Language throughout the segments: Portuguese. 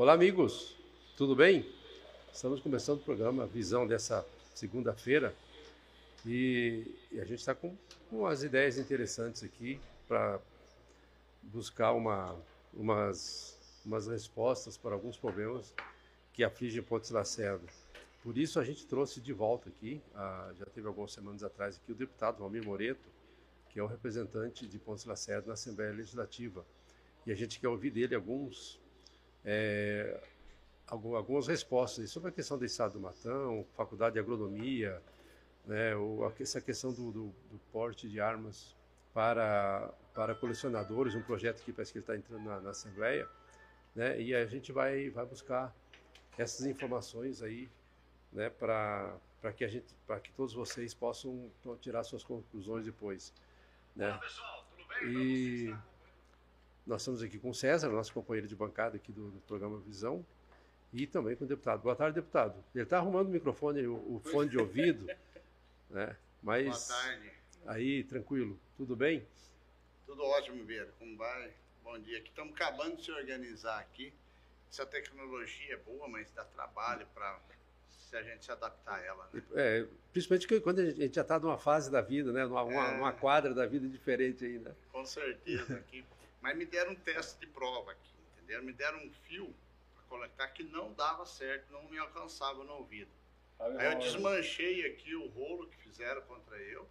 Olá, amigos, tudo bem? Estamos começando o programa Visão dessa segunda-feira e, a gente está com, umas ideias interessantes aqui para buscar uma, umas, umas respostas para alguns problemas que afligem Pontes Lacerda. Por isso a gente trouxe de volta aqui, ah, já teve algumas semanas atrás aqui, o deputado Valmir Moreto, que é o representante de Pontes Lacerda na Assembleia Legislativa. E a gente quer ouvir dele alguns é, algumas respostas sobre a questão do estado do Matão, faculdade de agronomia, né, ou essa questão do, do, do, porte de armas para, para colecionadores, um projeto que parece que está entrando na, na, Assembleia, né, e a gente vai, vai buscar essas informações aí né, para para que a gente para que todos vocês possam tirar suas conclusões depois né Olá, pessoal, tudo bem? e nós estamos aqui com o César, nosso companheiro de bancada aqui do, do programa Visão, e também com o deputado. Boa tarde, deputado. Ele está arrumando o microfone, o, o fone de ouvido, né? Mas. Boa tarde. Aí, tranquilo. Tudo bem? Tudo ótimo, Vieira. Como vai? Bom dia. Aqui estamos acabando de se organizar aqui. Essa tecnologia é boa, mas dá trabalho para se a gente se adaptar a ela. Né? É, principalmente quando a gente já está numa fase da vida, né? Numa, é... uma, quadra da vida diferente ainda. Com certeza. Aqui mas me deram um teste de prova aqui, entendeu? Me deram um fio para conectar que não dava certo, não me alcançava no ouvido. Aí eu desmanchei aqui o rolo que fizeram contra eu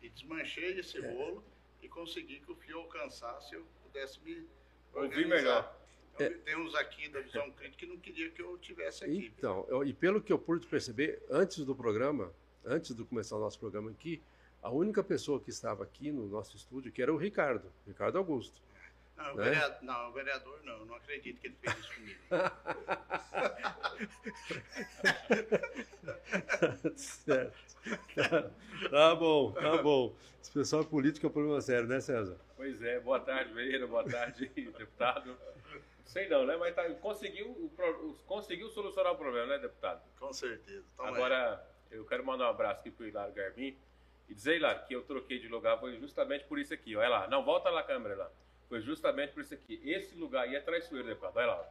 e desmanchei esse é. rolo e consegui que o fio alcançasse e eu pudesse me ouvir melhor. Então, é. Tem uns aqui da visão crítica que não queria que eu tivesse aqui. Então, eu, e pelo que eu pude perceber, antes do programa, antes de começar o nosso programa aqui, a única pessoa que estava aqui no nosso estúdio que era o Ricardo, Ricardo Augusto. Não, o né? vereador, não, o vereador não, não acredito que ele fez isso comigo. certo. Tá, tá, bom, tá bom. Esse pessoal é político é um problema sério, né, César? Pois é, boa tarde, Vereira, boa tarde, deputado. Sei não, né? Mas tá, conseguiu, conseguiu solucionar o problema, né, deputado? Com certeza. Toma Agora, aí. eu quero mandar um abraço aqui pro Hilário Garbim e dizer, Hilário, que eu troquei de lugar foi justamente por isso aqui. Olha lá, não, volta lá a câmera lá. Foi justamente por isso aqui. Esse lugar aí é traiçoeiro, deputado. Vai lá.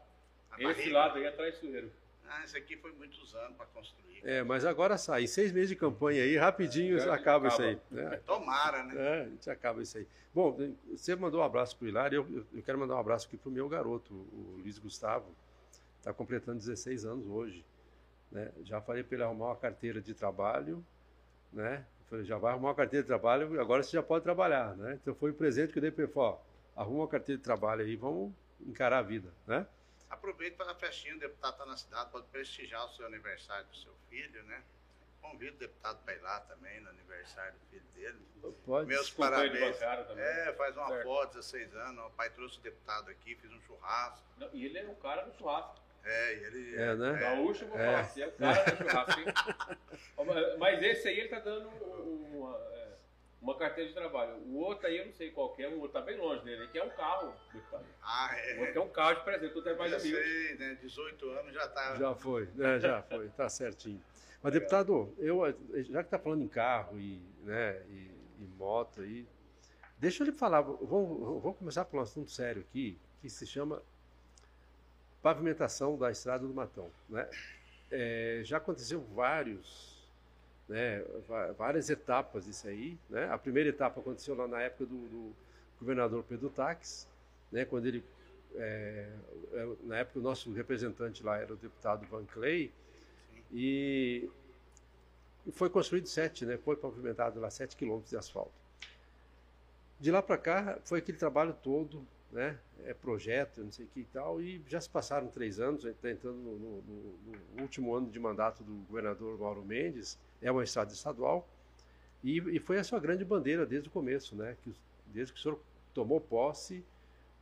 A Esse barriga. lado aí é traiçoeiro. Ah, esse aqui foi muitos anos para construir. É, mas agora sai. Em seis meses de campanha aí, rapidinho é, acaba, acaba, isso aí. Né? Tomara, né? É, a gente acaba isso aí. Bom, você mandou um abraço para o Hilário, eu, eu quero mandar um abraço aqui para o meu garoto, o Luiz Gustavo. Está completando 16 anos hoje. Né? Já falei para ele arrumar uma carteira de trabalho, né? Falei, já vai arrumar uma carteira de trabalho, agora você já pode trabalhar, né? Então foi o presente que eu dei para ele, ó, arruma uma carteira de trabalho aí, vamos encarar a vida, né? Aproveite para a festinha, o deputado está na cidade, pode prestigiar o seu aniversário do seu filho, né? Convido o deputado para ir lá também, no aniversário do filho dele. Pode. Meus parabéns. É, faz uma certo. foto, 16 anos, o pai trouxe o deputado aqui, fiz um churrasco. Não, e ele é um cara do churrasco. É, ele. É, né? Gaúcho, vou é. falar assim, é o cara do churrasco. Mas esse aí ele tá dando uma, uma carteira de trabalho. O outro aí eu não sei qual que é, o outro tá bem longe dele, que é um carro, Ah, é. O outro é um carro de presente, tu tem mais já sei, né? 18 anos já tá. Já foi, né? já foi, tá certinho. Mas, deputado, eu, já que tá falando em carro e, né, e, e moto aí, deixa eu lhe falar, vamos, vamos começar por um assunto sério aqui, que se chama pavimentação da estrada do Matão. Né? É, já aconteceu vários né, várias etapas disso aí. Né? A primeira etapa aconteceu lá na época do, do governador Pedro Taques, né, quando ele, é, é, na época o nosso representante lá era o deputado Van Clay, e foi construído sete, né, foi pavimentado lá sete quilômetros de asfalto. De lá para cá foi aquele trabalho todo, né, é projeto, não sei o que e tal, e já se passaram três anos, a gente está entrando no, no, no, último ano de mandato do governador Mauro Mendes, é uma estrada estadual, e, e, foi a sua grande bandeira desde o começo, né? Que, desde que o senhor tomou posse,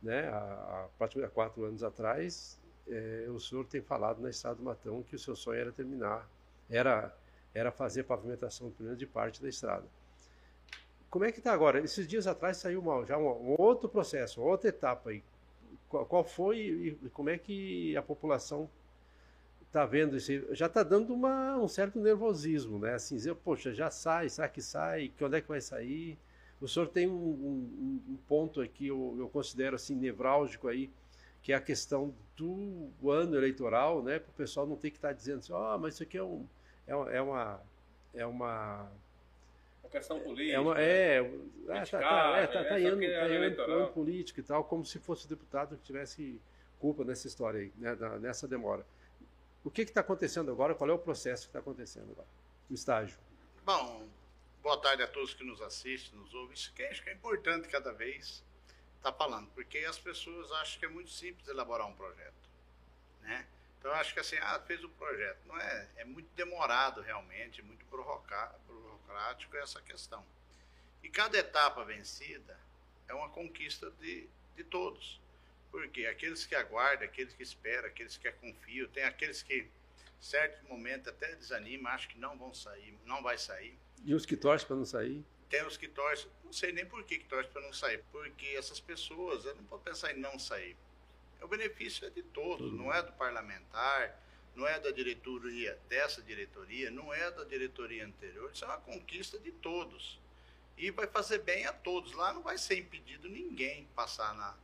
né, há, há quatro anos atrás, é, o senhor tem falado na estrada do Matão que o seu sonho era terminar, era, era fazer pavimentação de parte da estrada. Como é que está agora? Esses dias atrás saiu uma, já um, um, outro processo, outra etapa aí. Qual, qual foi e como é que a população está vendo isso já está dando uma, um certo nervosismo, né? Assim, dizer, poxa, já sai, será que sai? Quando é que vai sair? O senhor tem um, um, um ponto aqui, eu, eu, considero assim, nevrálgico aí, que é a questão do ano eleitoral, né, para o pessoal não ter que estar tá dizendo assim, oh, mas isso aqui é, um, é, uma, é uma é uma questão política. É, uma, é, é, tá, tá, é, tá, tá, é, ano, tá ano, ano político e tal, como se fosse o deputado que tivesse culpa nessa história aí, né, nessa demora. O que está acontecendo agora? Qual é o processo que está acontecendo agora? O estágio. Bom, boa tarde a todos que nos assistem, nos ouvem. Isso que acho que é importante cada vez estar tá falando, porque as pessoas acham que é muito simples elaborar um projeto, né? Então acho que assim, ah, fez o projeto. Não é, é muito demorado realmente, muito burocrático essa questão. E cada etapa vencida é uma conquista de, de todos. Porque aqueles que aguardam, aqueles que esperam, aqueles que confiam, tem aqueles que, certo momento, até desanimam, acham que não vão sair, não vai sair. E os que torcem para não sair? Tem os que torcem, não sei nem por que, que torcem para não sair, porque essas pessoas, eu não posso pensar em não sair. O benefício é de todos, não é do parlamentar, não é da diretoria, dessa diretoria, não é da diretoria anterior, isso é uma conquista de todos. E vai fazer bem a todos. Lá não vai ser impedido ninguém passar na,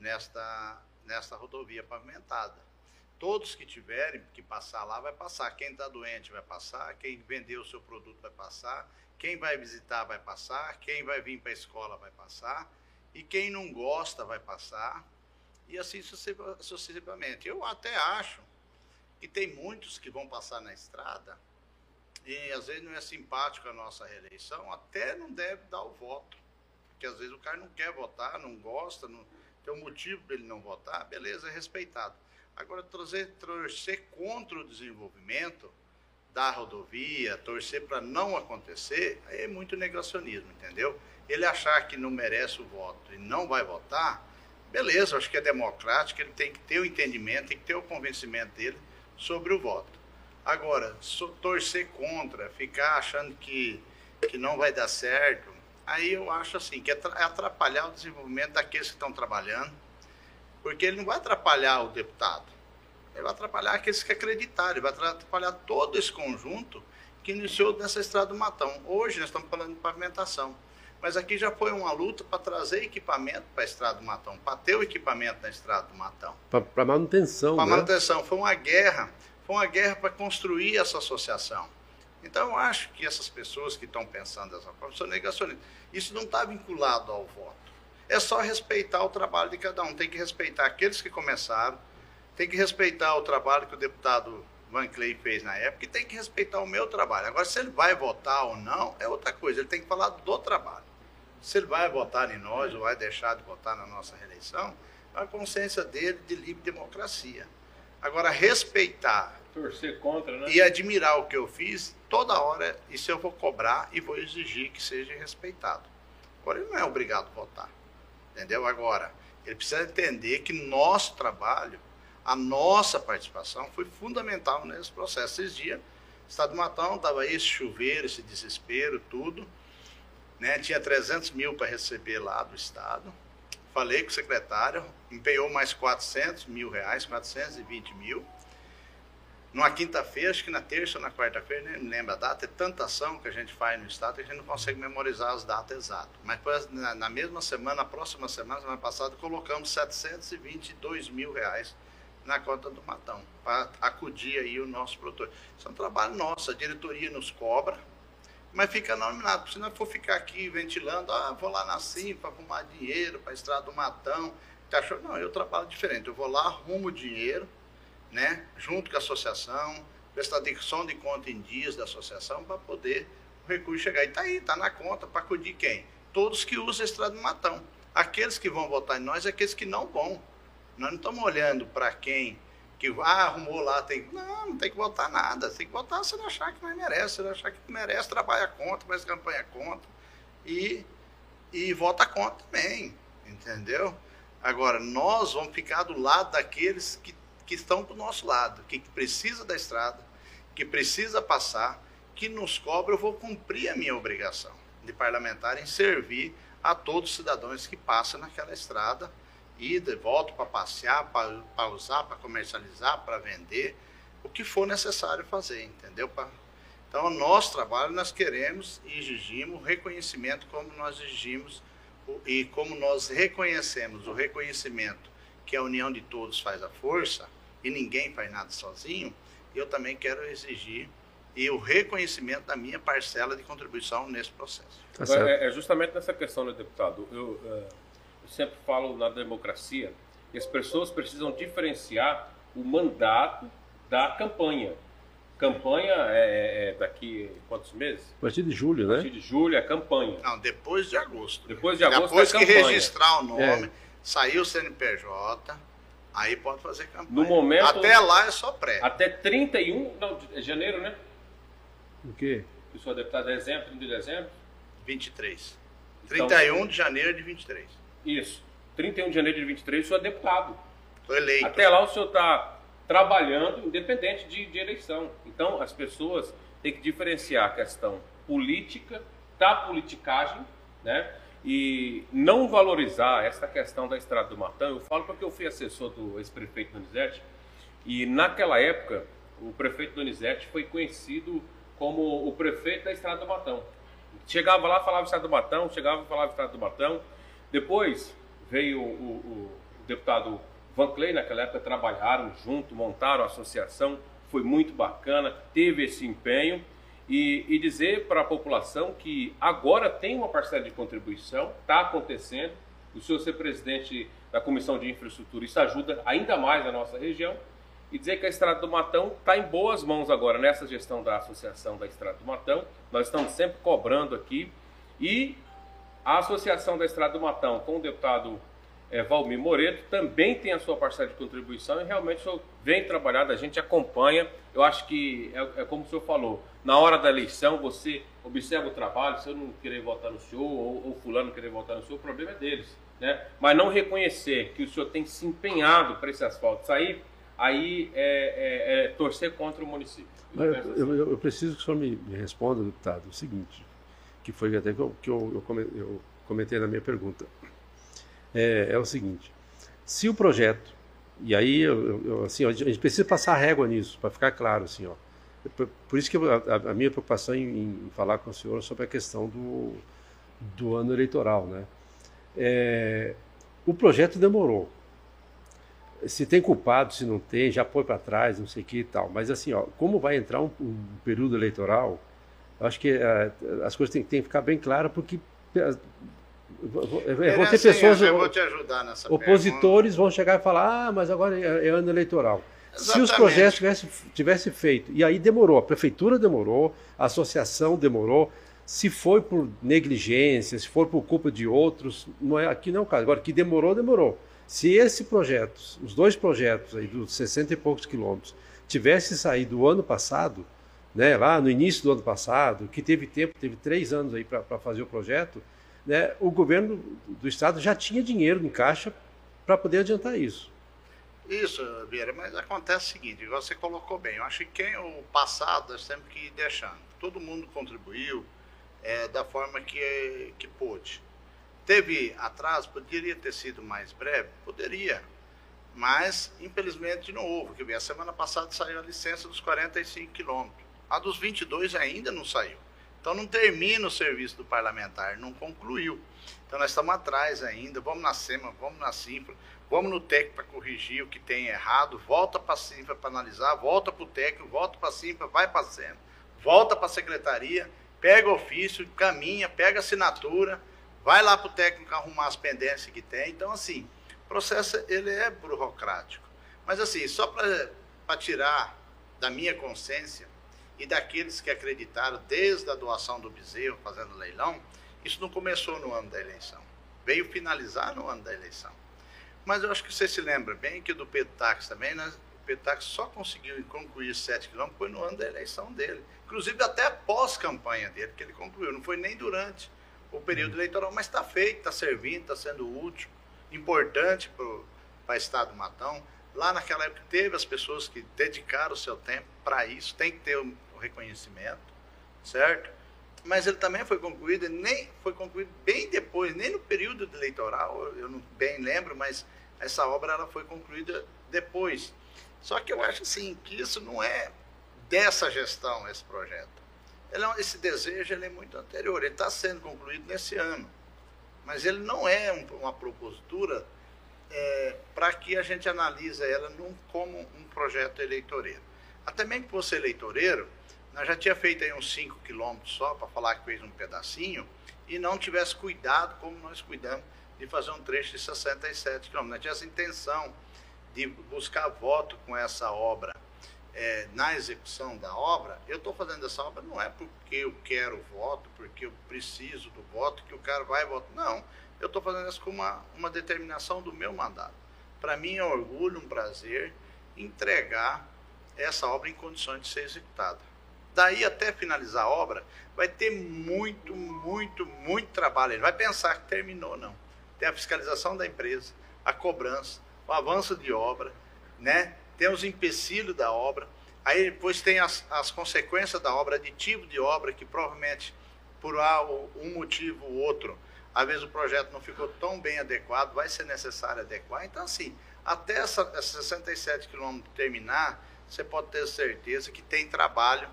nesta, nesta rodovia pavimentada. Todos que tiverem que passar lá vai passar. Quem está doente vai passar, quem vendeu o seu produto vai passar, quem vai visitar vai passar, quem vai vir para a escola vai passar, e quem não gosta vai passar, e assim sucessivamente. Eu até acho que tem muitos que vão passar na estrada, e às vezes não é simpático a nossa reeleição, até não deve dar o voto. Porque às vezes o cara não quer votar, não gosta, não, tem um motivo para ele não votar, beleza, é respeitado. Agora, trazer, torcer contra o desenvolvimento da rodovia, torcer para não acontecer, aí é muito negacionismo, entendeu? Ele achar que não merece o voto e não vai votar, beleza, acho que é democrático, ele tem que ter o entendimento, tem que ter o convencimento dele sobre o voto. Agora, torcer contra, ficar achando que, que não vai dar certo, aí eu acho assim, que é, atrapalhar o desenvolvimento daqueles que estão trabalhando, porque ele não vai atrapalhar o deputado, ele vai atrapalhar aqueles que acreditaram, ele vai atrapalhar todo esse conjunto que iniciou nessa estrada do Matão. Hoje nós estamos falando de pavimentação, mas aqui já foi uma luta para trazer equipamento para a estrada do Matão, para ter o equipamento na estrada do Matão. Para manutenção, Para né? manutenção, foi uma guerra, foi uma guerra para construir essa associação. Então, eu acho que essas pessoas que estão pensando dessa forma são negacionistas. Isso não está vinculado ao voto. É só respeitar o trabalho de cada um. Tem que respeitar aqueles que começaram, tem que respeitar o trabalho que o deputado Van Clay fez na época e tem que respeitar o meu trabalho. Agora, se ele vai votar ou não, é outra coisa. Ele tem que falar do trabalho. Se ele vai votar em nós ou vai deixar de votar na nossa reeleição, é a consciência dele de livre democracia. Agora, respeitar Torcer contra, né? E admirar o que eu fiz, toda hora, isso eu vou cobrar e vou exigir que seja respeitado. Agora, ele não é obrigado a votar. Entendeu? Agora, ele precisa entender que nosso trabalho, a nossa participação foi fundamental nesse processo. Esses dias, Estado do Matão estava esse chuveiro, esse desespero, tudo. Né? Tinha 300 mil para receber lá do Estado. Falei com o secretário, empenhou mais 400 mil reais, 420 mil numa quinta-feira, acho que na terça ou na quarta-feira, nem me lembro a data, é tanta ação que a gente faz no Estado que a gente não consegue memorizar as datas exatas. Mas na, na mesma semana, na próxima semana, semana passada, colocamos 722 mil reais na conta do Matão, para acudir aí o nosso produtor. Isso é um trabalho nosso, a diretoria nos cobra, mas fica nominado. Se não for ficar aqui ventilando, ah, vou lá na CIM para arrumar dinheiro, para a estrada do Matão, não, eu trabalho diferente, eu vou lá, arrumo dinheiro, né, junto com a associação, prestação de conta em dias da associação para poder o recurso chegar. E está aí, está na conta para acudir quem? Todos que usam a estrada do Matão. Aqueles que vão votar em nós, é aqueles que não vão. Nós não estamos olhando para quem que ah, arrumou lá, tem. Não, não tem que votar nada. Tem que votar se ele achar que não merece. Se ele achar que merece, trabalha contra, faz campanha contra. E, e vota contra também. Entendeu? Agora, nós vamos ficar do lado daqueles que que estão do nosso lado, que precisa da estrada, que precisa passar, que nos cobra, eu vou cumprir a minha obrigação de parlamentar em servir a todos os cidadãos que passam naquela estrada e volta para passear, para usar, para comercializar, para vender, o que for necessário fazer, entendeu? Então, o nosso trabalho nós queremos e exigimos reconhecimento como nós exigimos e como nós reconhecemos o reconhecimento que a união de todos faz a força e ninguém faz nada sozinho, eu também quero exigir e o reconhecimento da minha parcela de contribuição nesse processo. Tá é, é, justamente nessa questão, né, deputado. Eu, é, eu sempre falo na democracia que as pessoas precisam diferenciar o mandato da campanha. Campanha é, é, é daqui quantos meses? A partir de julho, né? A partir de julho é campanha. Não, depois de agosto. Depois de agosto Depois é que campanha. registrar o nome, é. sair o CNPJ, aí pode fazer campanha. No momento, Até lá é só pré. Até 31 não, de janeiro, né? O quê? O senhor deputado de dezembro, 30 de dezembro? 23. Então, 31 de janeiro de 23. Isso. 31 de janeiro de 23, o senhor é deputado. Estou eleito. Até lá o senhor está trabalhando independente de, de, eleição. Então, as pessoas têm que diferenciar a questão política da politicagem, né? E não valorizar essa questão da Estrada do Matão. Eu falo porque eu fui assessor do ex-prefeito Donizete e naquela época o prefeito Donizete foi conhecido como o prefeito da Estrada do Matão. Chegava lá, falava Estrada do Matão, chegava falava Estrada do Matão. Depois veio o, o, o deputado Van Clay, naquela época, trabalharam junto, montaram a associação, foi muito bacana, teve esse empenho. E, e dizer para a população que agora tem uma parcela de contribuição, está acontecendo. O senhor ser presidente da Comissão de Infraestrutura, isso ajuda ainda mais a nossa região e dizer que a Estrada do Matão está em boas mãos agora nessa gestão da Associação da Estrada do Matão. Nós estamos sempre cobrando aqui e a Associação da Estrada do Matão, com o deputado é, Valmir Moreto, também tem a sua parcela de contribuição e realmente o senhor vem trabalhando, a gente acompanha. Eu acho que é, é, como o senhor falou, na hora da eleição você observa o trabalho, se eu não querer votar no senhor ou, ou fulano querer votar no senhor, o problema é deles. Né? Mas não reconhecer que o senhor tem se empenhado para esse asfalto sair, aí é, é, é torcer contra o município. Eu, eu, eu, eu, preciso que o senhor me, me, responda, deputado, o seguinte, que foi até que eu, que eu comentei na minha pergunta. É, é, o seguinte, se o projeto, e aí assim, a gente precisa passar régua nisso, para ficar claro, assim, ó, por, por isso que a, a, minha preocupação em, em, falar com o senhor sobre a questão do, do ano eleitoral, né? É, o projeto demorou, se tem culpado, se não tem, já põe para trás, não sei o que e tal. Mas assim, ó, como vai entrar um, um período eleitoral, eu acho que uh, as coisas têm, têm, que ficar bem claras, porque vão ter pessoas. Eu vou te ajudar nessa Opositores pergunta. vão chegar e falar: ah, mas agora é, é ano eleitoral. Exatamente. Se os projetos tivessem tivesse feito, e aí demorou, a prefeitura demorou, a associação demorou, se foi por negligência, se for por culpa de outros, não é, aqui não é o caso. Agora, que demorou, demorou. Se esse projeto, os dois projetos aí dos 60 e poucos quilômetros, tivesse saído o ano passado, né, lá no início do ano passado, que teve tempo, teve três anos aí para fazer o projeto, né, o governo do estado já tinha dinheiro em caixa para poder adiantar isso. Isso, Vieira, mas acontece o seguinte, você colocou bem, eu acho que quem o passado nós temos que ir deixando. Todo mundo contribuiu é, da forma que, que pôde. Teve atraso? Poderia ter sido mais breve? Poderia. Mas, infelizmente, não houve. Que a semana passada saiu a licença dos 45 quilômetros. A dos 22 ainda não saiu. Então, não termina o serviço do parlamentar, não concluiu. Então, nós estamos atrás ainda. Vamos na SEMA, vamos na CINFRA, vamos no TEC para corrigir o que tem errado, volta para a CINFRA para analisar, volta para o técnico, volta para a CINFRA, vai para a SEMA, volta para a secretaria, pega ofício, caminha, pega assinatura vai lá para o técnico arrumar as pendências que tem. Então, assim, o processo ele é burocrático. Mas, assim, só para tirar da minha consciência e daqueles que acreditaram desde a doação do bezerro, fazendo leilão, isso não começou no ano da eleição. Veio finalizar no ano da eleição. Mas eu acho que você se lembra bem que do Táxi também, né? o Táxi só conseguiu concluir 7 quilômetros foi no ano da eleição dele. Inclusive até pós-campanha dele, que ele concluiu, não foi nem durante o período eleitoral, mas está feito, está servindo, está sendo útil, importante para o Estado do Matão. Lá naquela época teve as pessoas que dedicaram o seu tempo para isso, tem que ter reconhecimento, certo? Mas ele também foi concluído, nem foi concluído bem depois, nem no período eleitoral, eu não bem lembro, mas essa obra ela foi concluída depois. Só que eu acho assim que isso não é dessa gestão esse projeto. É, esse desejo ele é muito anterior, ele está sendo concluído nesse ano. Mas ele não é um, uma propositura é, para que a gente analise ela num, como um projeto eleitoreiro. Até mesmo que fosse eleitoreiro, nós já tinha feito aí uns 5 quilômetros só, para falar que fez um pedacinho, e não tivesse cuidado como nós cuidamos de fazer um trecho de 67 quilômetros. Nós tínhamos intenção de buscar voto com essa obra é, na execução da obra, eu estou fazendo essa obra não é porque eu quero voto, porque eu preciso do voto, que o cara vai votar. Não, eu estou fazendo isso com uma, uma determinação do meu mandato. Para mim é um orgulho, um prazer entregar essa obra em condições de ser executada. Daí até finalizar a obra, vai ter muito, muito, muito trabalho. Ele vai pensar que terminou, não. Tem a fiscalização da empresa, a cobrança, o avanço de obra, né? tem os empecilhos da obra, aí depois tem as, as consequências da obra, aditivo de obra, que provavelmente por um motivo ou outro, às vezes o projeto não ficou tão bem adequado, vai ser necessário adequar. Então, assim, até essa, essa 67 quilômetros terminar, você pode ter certeza que tem trabalho,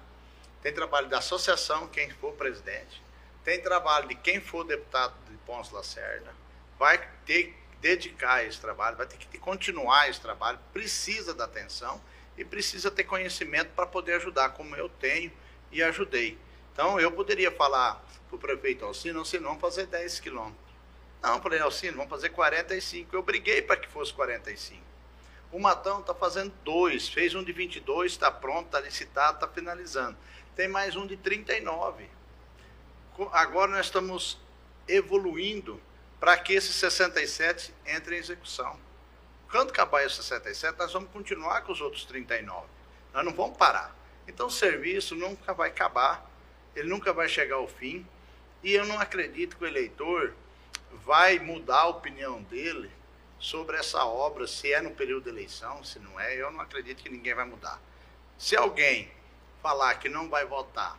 tem trabalho da associação, quem for presidente, tem trabalho de quem for deputado de Ponce Lacerda, vai ter dedicar esse trabalho, vai ter que continuar esse trabalho, precisa da atenção e precisa ter conhecimento para poder ajudar, como eu tenho e ajudei. Então, eu poderia falar para o prefeito Alcino, Alcino, vamos fazer 10 quilômetros. Não, falei, Alcino, vamos fazer 45. Eu briguei para que fosse 45. O Matão está fazendo dois, fez um de 22, está pronto, está licitado, está finalizando. Tem mais um de 39. Agora nós estamos evoluindo para que esse 67 entre em execução. Quando acabar esse 67, nós vamos continuar com os outros 39. Nós não vamos parar. Então o serviço nunca vai acabar, ele nunca vai chegar ao fim, e eu não acredito que o eleitor vai mudar a opinião dele sobre essa obra, se é no período de eleição, se não é, eu não acredito que ninguém vai mudar. Se alguém falar que não vai votar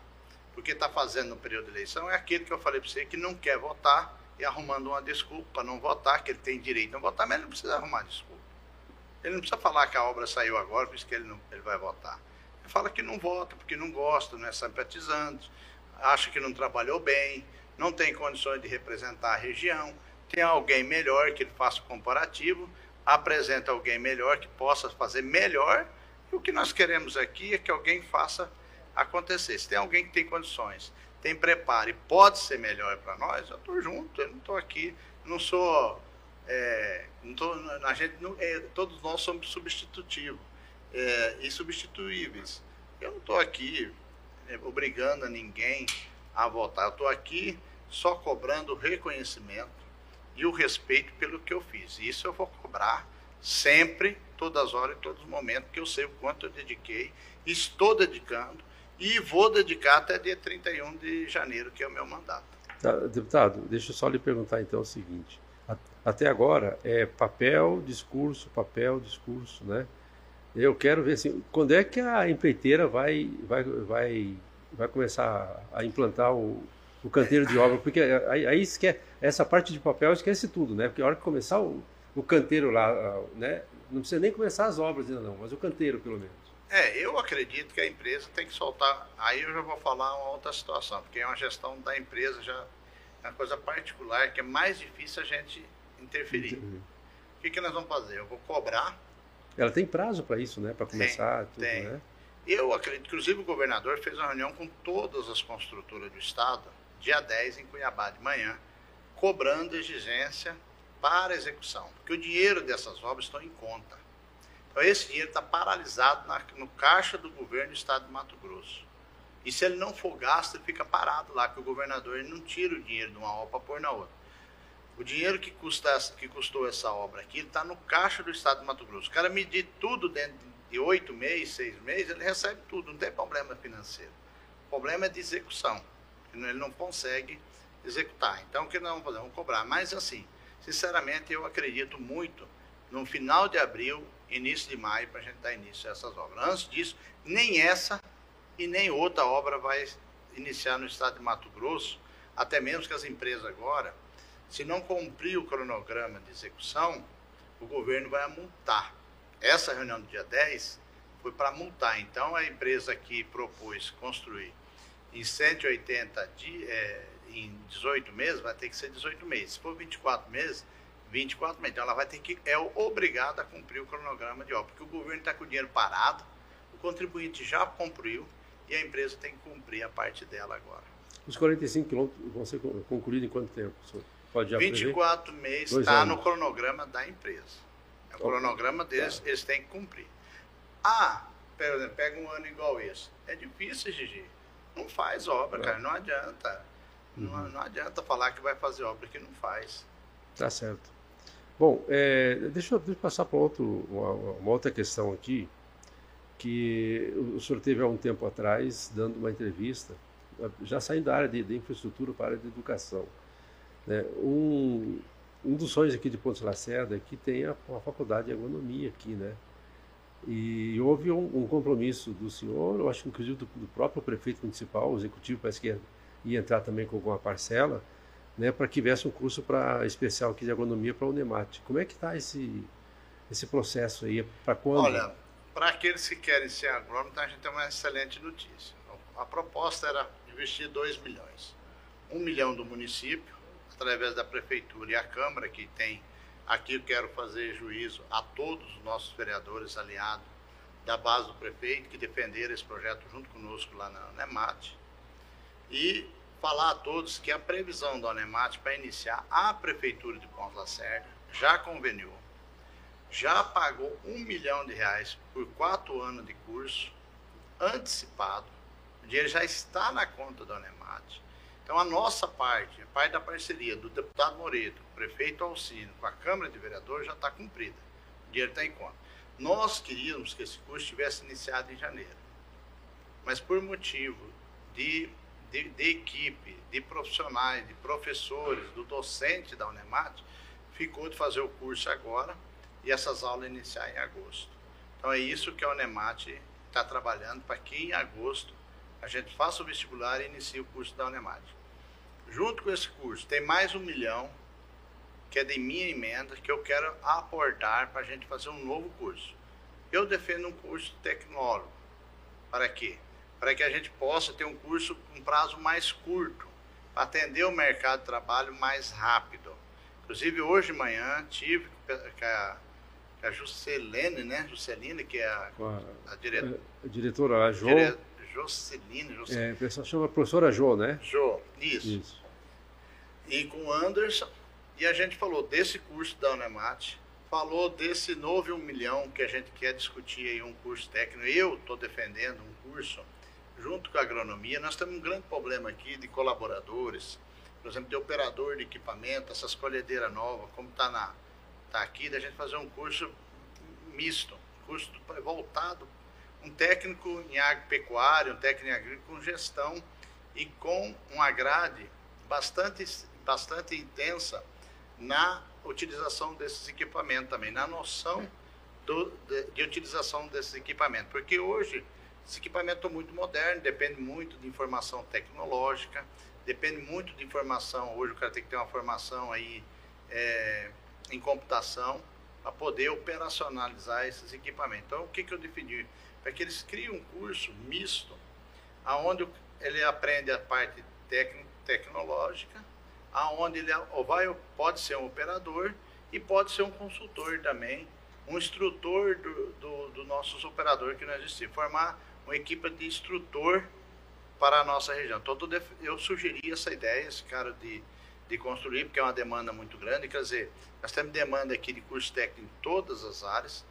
porque está fazendo no período de eleição, é aquele que eu falei para você que não quer votar e arrumando uma desculpa para não votar, que ele tem direito a não votar, mas ele não precisa arrumar desculpa. Ele não precisa falar que a obra saiu agora, por isso que ele, não, ele vai votar. Ele fala que não vota, porque não gosta, não é simpatizante, acha que não trabalhou bem, não tem condições de representar a região, tem alguém melhor que ele faça o comparativo, apresenta alguém melhor que possa fazer melhor, e o que nós queremos aqui é que alguém faça acontecer. Se tem alguém que tem condições tem preparo e pode ser melhor para nós, eu estou junto, eu não estou aqui, não sou. É, não tô, a gente não, é, todos nós somos substitutivos é, e substituíveis. Eu não estou aqui é, obrigando a ninguém a votar, eu estou aqui só cobrando o reconhecimento e o respeito pelo que eu fiz. Isso eu vou cobrar sempre, todas as horas e todos os momentos, porque eu sei o quanto eu dediquei, estou dedicando e vou dedicar até dia 31 de janeiro, que é o meu mandato. Tá, deputado, deixa eu só lhe perguntar então o seguinte. Até agora é papel, discurso, papel, discurso, né? Eu quero ver assim, quando é que a empreiteira vai, vai, vai, vai começar a implantar o, o canteiro de obra? Porque aí, aí esquece, essa parte de papel esquece tudo, né? Porque a hora que começar o, o canteiro lá, né? Não precisa nem começar as obras ainda não, mas o canteiro pelo menos. É, eu acredito que a empresa tem que soltar. Aí eu já vou falar uma outra situação, porque é uma gestão da empresa já é uma coisa particular que é mais difícil a gente interferir. Entendi. O que, que nós vamos fazer? Eu vou cobrar. Ela tem prazo para isso, né? Para começar tem, tudo, tem. né? Eu acredito, inclusive o governador fez uma reunião com todas as construtoras do estado, dia 10 em Cuiabá de manhã, cobrando exigência para execução, porque o dinheiro dessas obras estão em conta. Então, esse dinheiro está paralisado na, no caixa do governo do estado de Mato Grosso. E se ele não for gasto, ele fica parado lá, que o governador ele não tira o dinheiro de uma obra para pôr na outra. O dinheiro que, custa, que custou essa obra aqui está no caixa do estado de Mato Grosso. O cara medir tudo dentro de oito meses, seis meses, ele recebe tudo, não tem problema financeiro. O problema é de execução. Ele não consegue executar. Então, o que nós vamos fazer? Vamos cobrar. Mas, assim, sinceramente, eu acredito muito no final de abril início de maio, para a gente dar início a essas obras. Antes disso, nem essa e nem outra obra vai iniciar no estado de Mato Grosso, até mesmo que as empresas agora, se não cumprir o cronograma de execução, o governo vai multar. Essa reunião do dia 10 foi para multar. Então, a empresa que propôs construir em 180 de, é, em 18 meses, vai ter que ser 18 meses. Se for 24 meses, 24 meses. Então ela vai ter que, é obrigada a cumprir o cronograma de obra, porque o governo está com o dinheiro parado, o contribuinte já cumpriu e a empresa tem que cumprir a parte dela agora. Os 45 quilômetros vão ser concluídos em quanto tempo? Pode já 24 prever? meses está no cronograma da empresa. É o cronograma deles, tá. eles têm que cumprir. Ah, por exemplo, pega um ano igual esse. É difícil, Gigi. Não faz obra, cara, não adianta. Uhum. Não, não adianta falar que vai fazer obra que não faz. Tá certo. Bom, é, deixa, eu, deixa, eu, passar para outro, uma, uma, outra questão aqui, que o senhor teve há um tempo atrás dando uma entrevista, já saindo da área de, de infraestrutura para a área de educação. Né? Um, um dos sonhos aqui de Pontes Lacerda é que tenha uma faculdade de agronomia aqui, né? E houve um, um compromisso do senhor, eu acho inclusive do, do, próprio prefeito municipal, o executivo parece que ia, ia entrar também com alguma parcela, né, para que tivesse um curso para especial aqui de agronomia para o Unemat. Como é que está esse, esse processo aí? Para quando? Olha, para aqueles que querem ser agrônomo, a gente tem uma excelente notícia. A proposta era investir 2 milhões. 1 um milhão do município, através da prefeitura e a Câmara, que tem aqui eu quero fazer juízo a todos os nossos vereadores aliados da base do prefeito que defenderam esse projeto junto conosco lá na Unemat. E falar a todos que a previsão da Unemat para iniciar a Prefeitura de Ponta Lacerda já conveniou, já pagou um milhão de reais por quatro anos de curso antecipado. O dinheiro já está na conta da Unemat. Então a nossa parte, a parte da parceria do deputado Moreto, prefeito Alcino, com a Câmara de Vereadores já está cumprida. O dinheiro está em conta. Nós queríamos que esse curso tivesse iniciado em janeiro. Mas por motivo de de, de, equipe, de profissionais, de professores, do docente da Unemat, ficou de fazer o curso agora e essas aulas iniciar em agosto. Então é isso que a Unemat está trabalhando para que em agosto a gente faça o vestibular e inicie o curso da Unemat. Junto com esse curso, tem mais um milhão, que é de minha emenda, que eu quero aportar para a gente fazer um novo curso. Eu defendo um curso tecnólogo. Para quê? Para que a gente possa ter um curso com um prazo mais curto, para atender o mercado de trabalho mais rápido. Inclusive, hoje de manhã, tive com a, com a Juscelene, né? Jusceline, que é a, a, dire... a diretora, a Jo. Dire... Joceline, Joceline. É, o pessoal chama professora Jo, né? Jo, isso. isso. E com o Anderson, e a gente falou desse curso da Unemat, falou desse novo um milhão que a gente quer discutir aí, um curso técnico. Eu estou defendendo um curso junto com a agronomia, nós temos um grande problema aqui de colaboradores, por exemplo, de operador de equipamento, essas colhedeiras novas, como está tá aqui, da gente fazer um curso misto, curso voltado, um técnico em agropecuária, um técnico em agrícola com gestão e com uma grade bastante, bastante intensa na utilização desses equipamentos também, na noção do, de, de utilização desses equipamentos. Porque hoje esse equipamento é muito moderno, depende muito de informação tecnológica, depende muito de informação. Hoje o cara tem que ter uma formação aí é, em computação para poder operacionalizar esses equipamentos. Então, o que, que eu defini? Para que eles criem um curso misto, aonde ele aprende a parte tecnológica, aonde ele vai, pode ser um operador e pode ser um consultor também, um instrutor dos do, do nossos operadores que nós existimos. Formar uma equipe de instrutor para a nossa região. Então, eu sugeri essa ideia, esse cara de, de construir, porque é uma demanda muito grande. Quer dizer, nós temos demanda aqui de curso técnico em todas as áreas,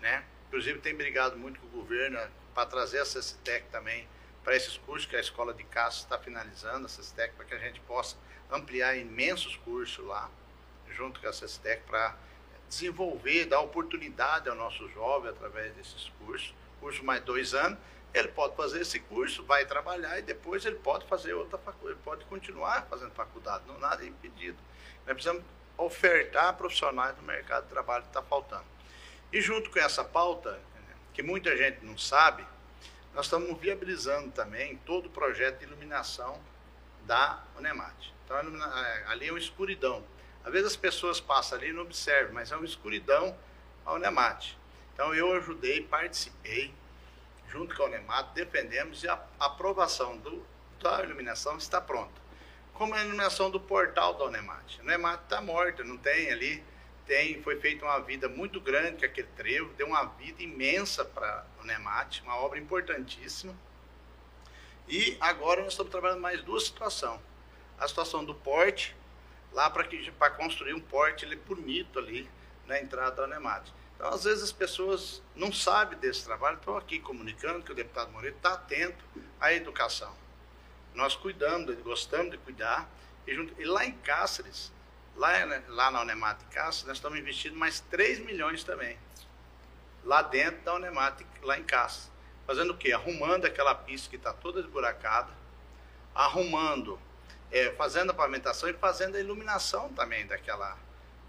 né? Inclusive, tem brigado muito com o governo para trazer a CECITEC também para esses cursos que a Escola de Caça está finalizando, a CECITEC, para que a gente possa ampliar imensos cursos lá, junto com a CECITEC, para desenvolver, dar oportunidade ao nosso jovem através desses cursos. Curso mais dois anos ele pode fazer esse curso, vai trabalhar e depois ele pode fazer outra faculdade, pode continuar fazendo faculdade, não nada é impedido. Nós precisamos ofertar profissionais no mercado de trabalho que está faltando. E junto com essa pauta, que muita gente não sabe, nós estamos viabilizando também todo o projeto de iluminação da Unemat. Então, é, ali é uma escuridão. Às vezes as pessoas passam ali e não observam, mas é uma escuridão a Unemat. Então, eu ajudei, participei, junto com a Unemat, defendemos e a aprovação do, da iluminação está pronta. Como a iluminação do portal da Unemat. A Unemat está morta, não tem ali, tem, foi feita uma vida muito grande com aquele trevo, deu uma vida imensa para o NEMAT, uma obra importantíssima. E agora nós estamos trabalhando mais duas situações. A situação do porte, lá para construir um porte ele bonito ali na entrada da NEMAT. Então, às vezes, as pessoas não sabem desse trabalho, estou aqui comunicando que o deputado Moreira está atento à educação. Nós cuidamos, gostamos de cuidar. E, junto, e lá em Cáceres, lá, né, lá na Unemat Cáceres, nós estamos investindo mais 3 milhões também. Lá dentro da Unemat, lá em Cáceres. Fazendo o quê? Arrumando aquela pista que está toda esburacada, arrumando, é, fazendo a pavimentação e fazendo a iluminação também daquela,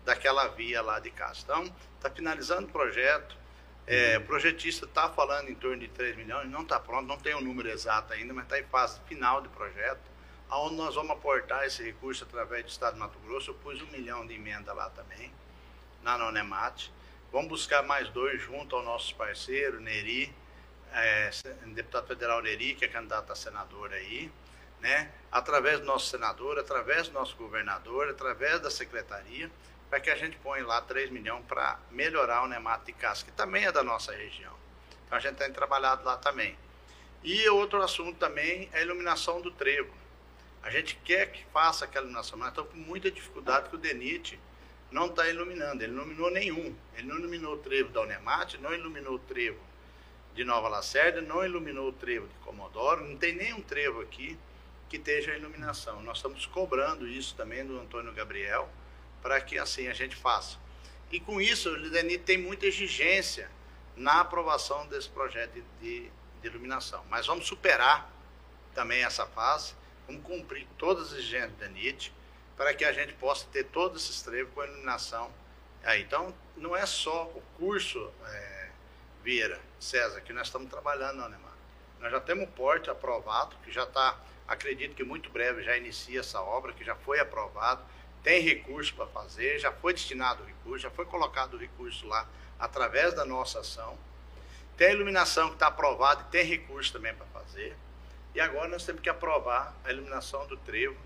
daquela via lá de Cáceres. Então, está finalizando o projeto. É, o projetista está falando em torno de 3 milhões, não está pronto, não tem o um número exato ainda, mas está em fase final de projeto, onde nós vamos aportar esse recurso através do Estado de Mato Grosso. Eu pus um milhão de emenda lá também, na Nonemate. Vamos buscar mais dois junto aos nossos parceiros, Neri, é, deputado federal Neri, que é candidato a senador aí, né? através do nosso senador, através do nosso governador, através da secretaria para que a gente ponha lá 3 milhões para melhorar o nemato de casca, que também é da nossa região. Então a gente tem trabalhado lá também. E outro assunto também é a iluminação do trevo. A gente quer que faça aquela iluminação, mas estamos com muita dificuldade que o DENIT não está iluminando. Ele não iluminou nenhum. Ele não iluminou o trevo da Unemate, não iluminou o trevo de Nova Lacerda, não iluminou o trevo de Comodoro, não tem nenhum trevo aqui que esteja iluminação. Nós estamos cobrando isso também do Antônio Gabriel, para que assim a gente faça. E com isso, o DENIT tem muita exigência na aprovação desse projeto de, de, iluminação. Mas vamos superar também essa fase, vamos cumprir todas as exigências do DENIT, para que a gente possa ter todos esses trevos com a iluminação. Aí, então, não é só o curso é, Vieira, César, que nós estamos trabalhando na Neymar. Nós já temos o porte aprovado, que já está, acredito que muito breve já inicia essa obra, que já foi aprovado tem recurso para fazer, já foi destinado o recurso, já foi colocado o recurso lá através da nossa ação. Tem a iluminação que está aprovada e tem recurso também para fazer. E agora nós temos que aprovar a iluminação do trevo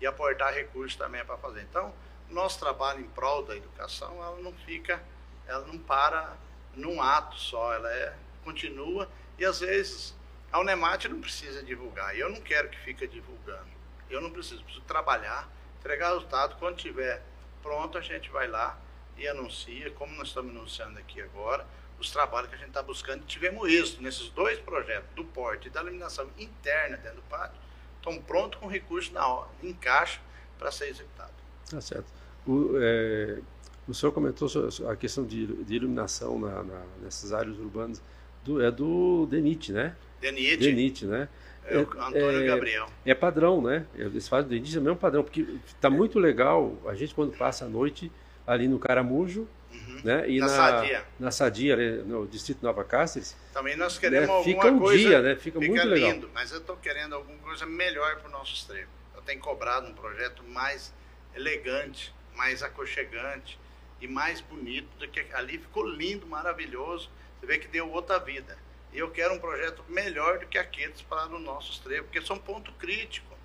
e aportar recursos também para fazer. Então, nosso trabalho em prol da educação, ela não fica, ela não para num ato só, ela é, continua e às vezes a Unemate não precisa divulgar. E eu não quero que fique divulgando. Eu não preciso, preciso trabalhar entregar resultado. Quando tiver pronto, a gente vai lá e anuncia, como nós estamos anunciando aqui agora, os trabalhos que a gente está buscando. Tivemos isso nesses dois projetos, do porte e da eliminação interna dentro do pátio, estão prontos com recurso na hora, em caixa, para ser executado. Tá certo. O, é, o senhor comentou a questão de, de iluminação na, na, nessas áreas urbanas, do, é do DENIT, né? DENIT. DENIT, né? É o Antônio é, Gabriel. É padrão, né? Eles fazem do indígena, é o mesmo padrão, porque está muito legal a gente quando passa a noite ali no Caramujo, uhum. né? E na, na Sadia. Na Sadia, no Distrito Nova Cáceres. Também nós queremos né? alguma fica um coisa... dia, né? Fica, fica muito lindo, legal. mas eu estou querendo alguma coisa melhor para os nossos trevos. Eu tenho cobrado um projeto mais elegante, mais aconchegante e mais bonito do que ali. Ficou lindo, maravilhoso. Você vê que deu outra vida. E eu quero um projeto melhor do que aqueles para os nossos trevos, porque são ponto crítico,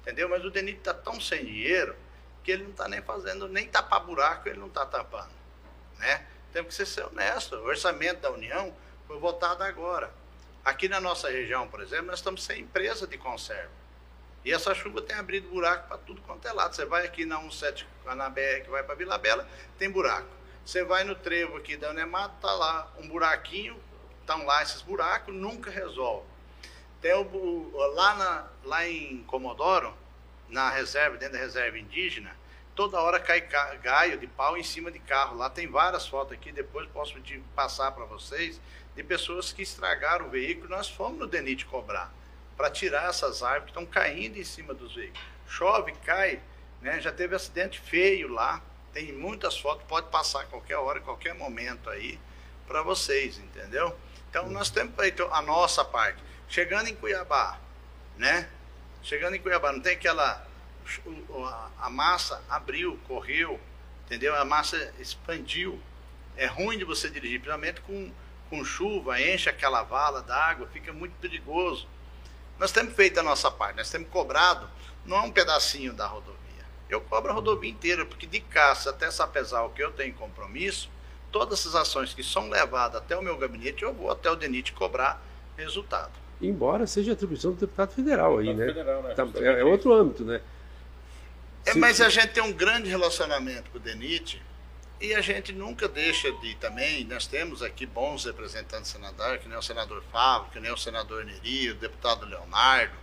entendeu? Mas o DENIT está tão sem dinheiro que ele não está nem fazendo, nem tapar buraco ele não está tapando, né? Temos que ser honesto. O orçamento da União foi votado agora. Aqui na nossa região, por exemplo, nós estamos sem empresa de conserva. E essa chuva tem abrido buraco para tudo quanto é lado. Você vai aqui na 17, na BR que vai para Vila Bela, tem buraco. Você vai no trevo aqui da Unemato, tá lá um buraquinho, estão lá esses buracos, nunca resolve. Tem o, lá, na, lá em Comodoro, na reserva, dentro da reserva indígena, toda hora cai gaio de pau em cima de carro. Lá tem várias fotos aqui, depois posso passar para vocês, de pessoas que estragaram o veículo. Nós fomos no DENIT cobrar, para tirar essas árvores que estão caindo em cima dos veículos. Chove, cai, né? já teve acidente feio lá, tem muitas fotos, pode passar qualquer hora, qualquer momento aí, para vocês, entendeu? Então nós temos feito a nossa parte. Chegando em Cuiabá, né? Chegando em Cuiabá, não tem aquela. A massa abriu, correu, entendeu? A massa expandiu. É ruim de você dirigir, principalmente com, com chuva, enche aquela vala d'água, fica muito perigoso. Nós temos feito a nossa parte, nós temos cobrado, não é um pedacinho da rodovia, eu cobro a rodovia inteira, porque de caça até Sapezal, que eu tenho compromisso, todas essas ações que são levadas até o meu gabinete, eu vou até o DENIT cobrar resultado. Embora seja atribuição do deputado federal aí, Deputado né? federal, né? Tá- é, é outro âmbito, né? É, mas a gente tem um grande relacionamento com o DENIT e a gente nunca deixa de também, nós temos aqui bons representantes senadores, que nem o senador Fábio, que nem o senador Neri, o deputado Leonardo,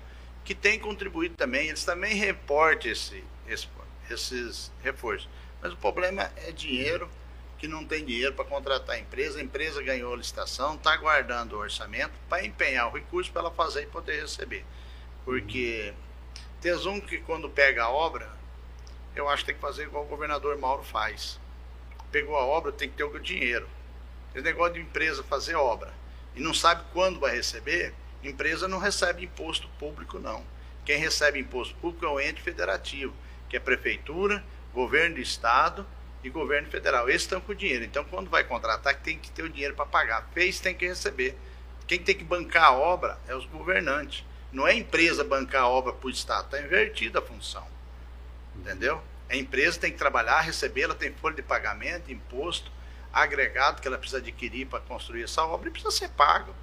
que tem contribuído também, eles também reportam esse, esse- esses reforços. Mas o problema é dinheiro, que não tem dinheiro para contratar a empresa, a empresa ganhou a licitação, está guardando o orçamento para empenhar o recurso para ela fazer e poder receber. Porque Tesum que quando pega a obra, eu acho que tem que fazer igual o governador Mauro faz. Pegou a obra, tem que ter o dinheiro. Esse negócio de empresa fazer obra e não sabe quando vai receber, empresa não recebe imposto público, não. Quem recebe imposto público é o ente federativo, que é prefeitura, governo do estado e governo federal. Esses estão com o dinheiro. Então, quando vai contratar, tem que ter o dinheiro para pagar. Fez, tem que receber. Quem tem que bancar a obra é os governantes. Não é a empresa bancar a obra para o Estado. Está invertida a função. Entendeu? A empresa tem que trabalhar, receber, ela tem folha de pagamento, imposto, agregado que ela precisa adquirir para construir essa obra e precisa ser pago.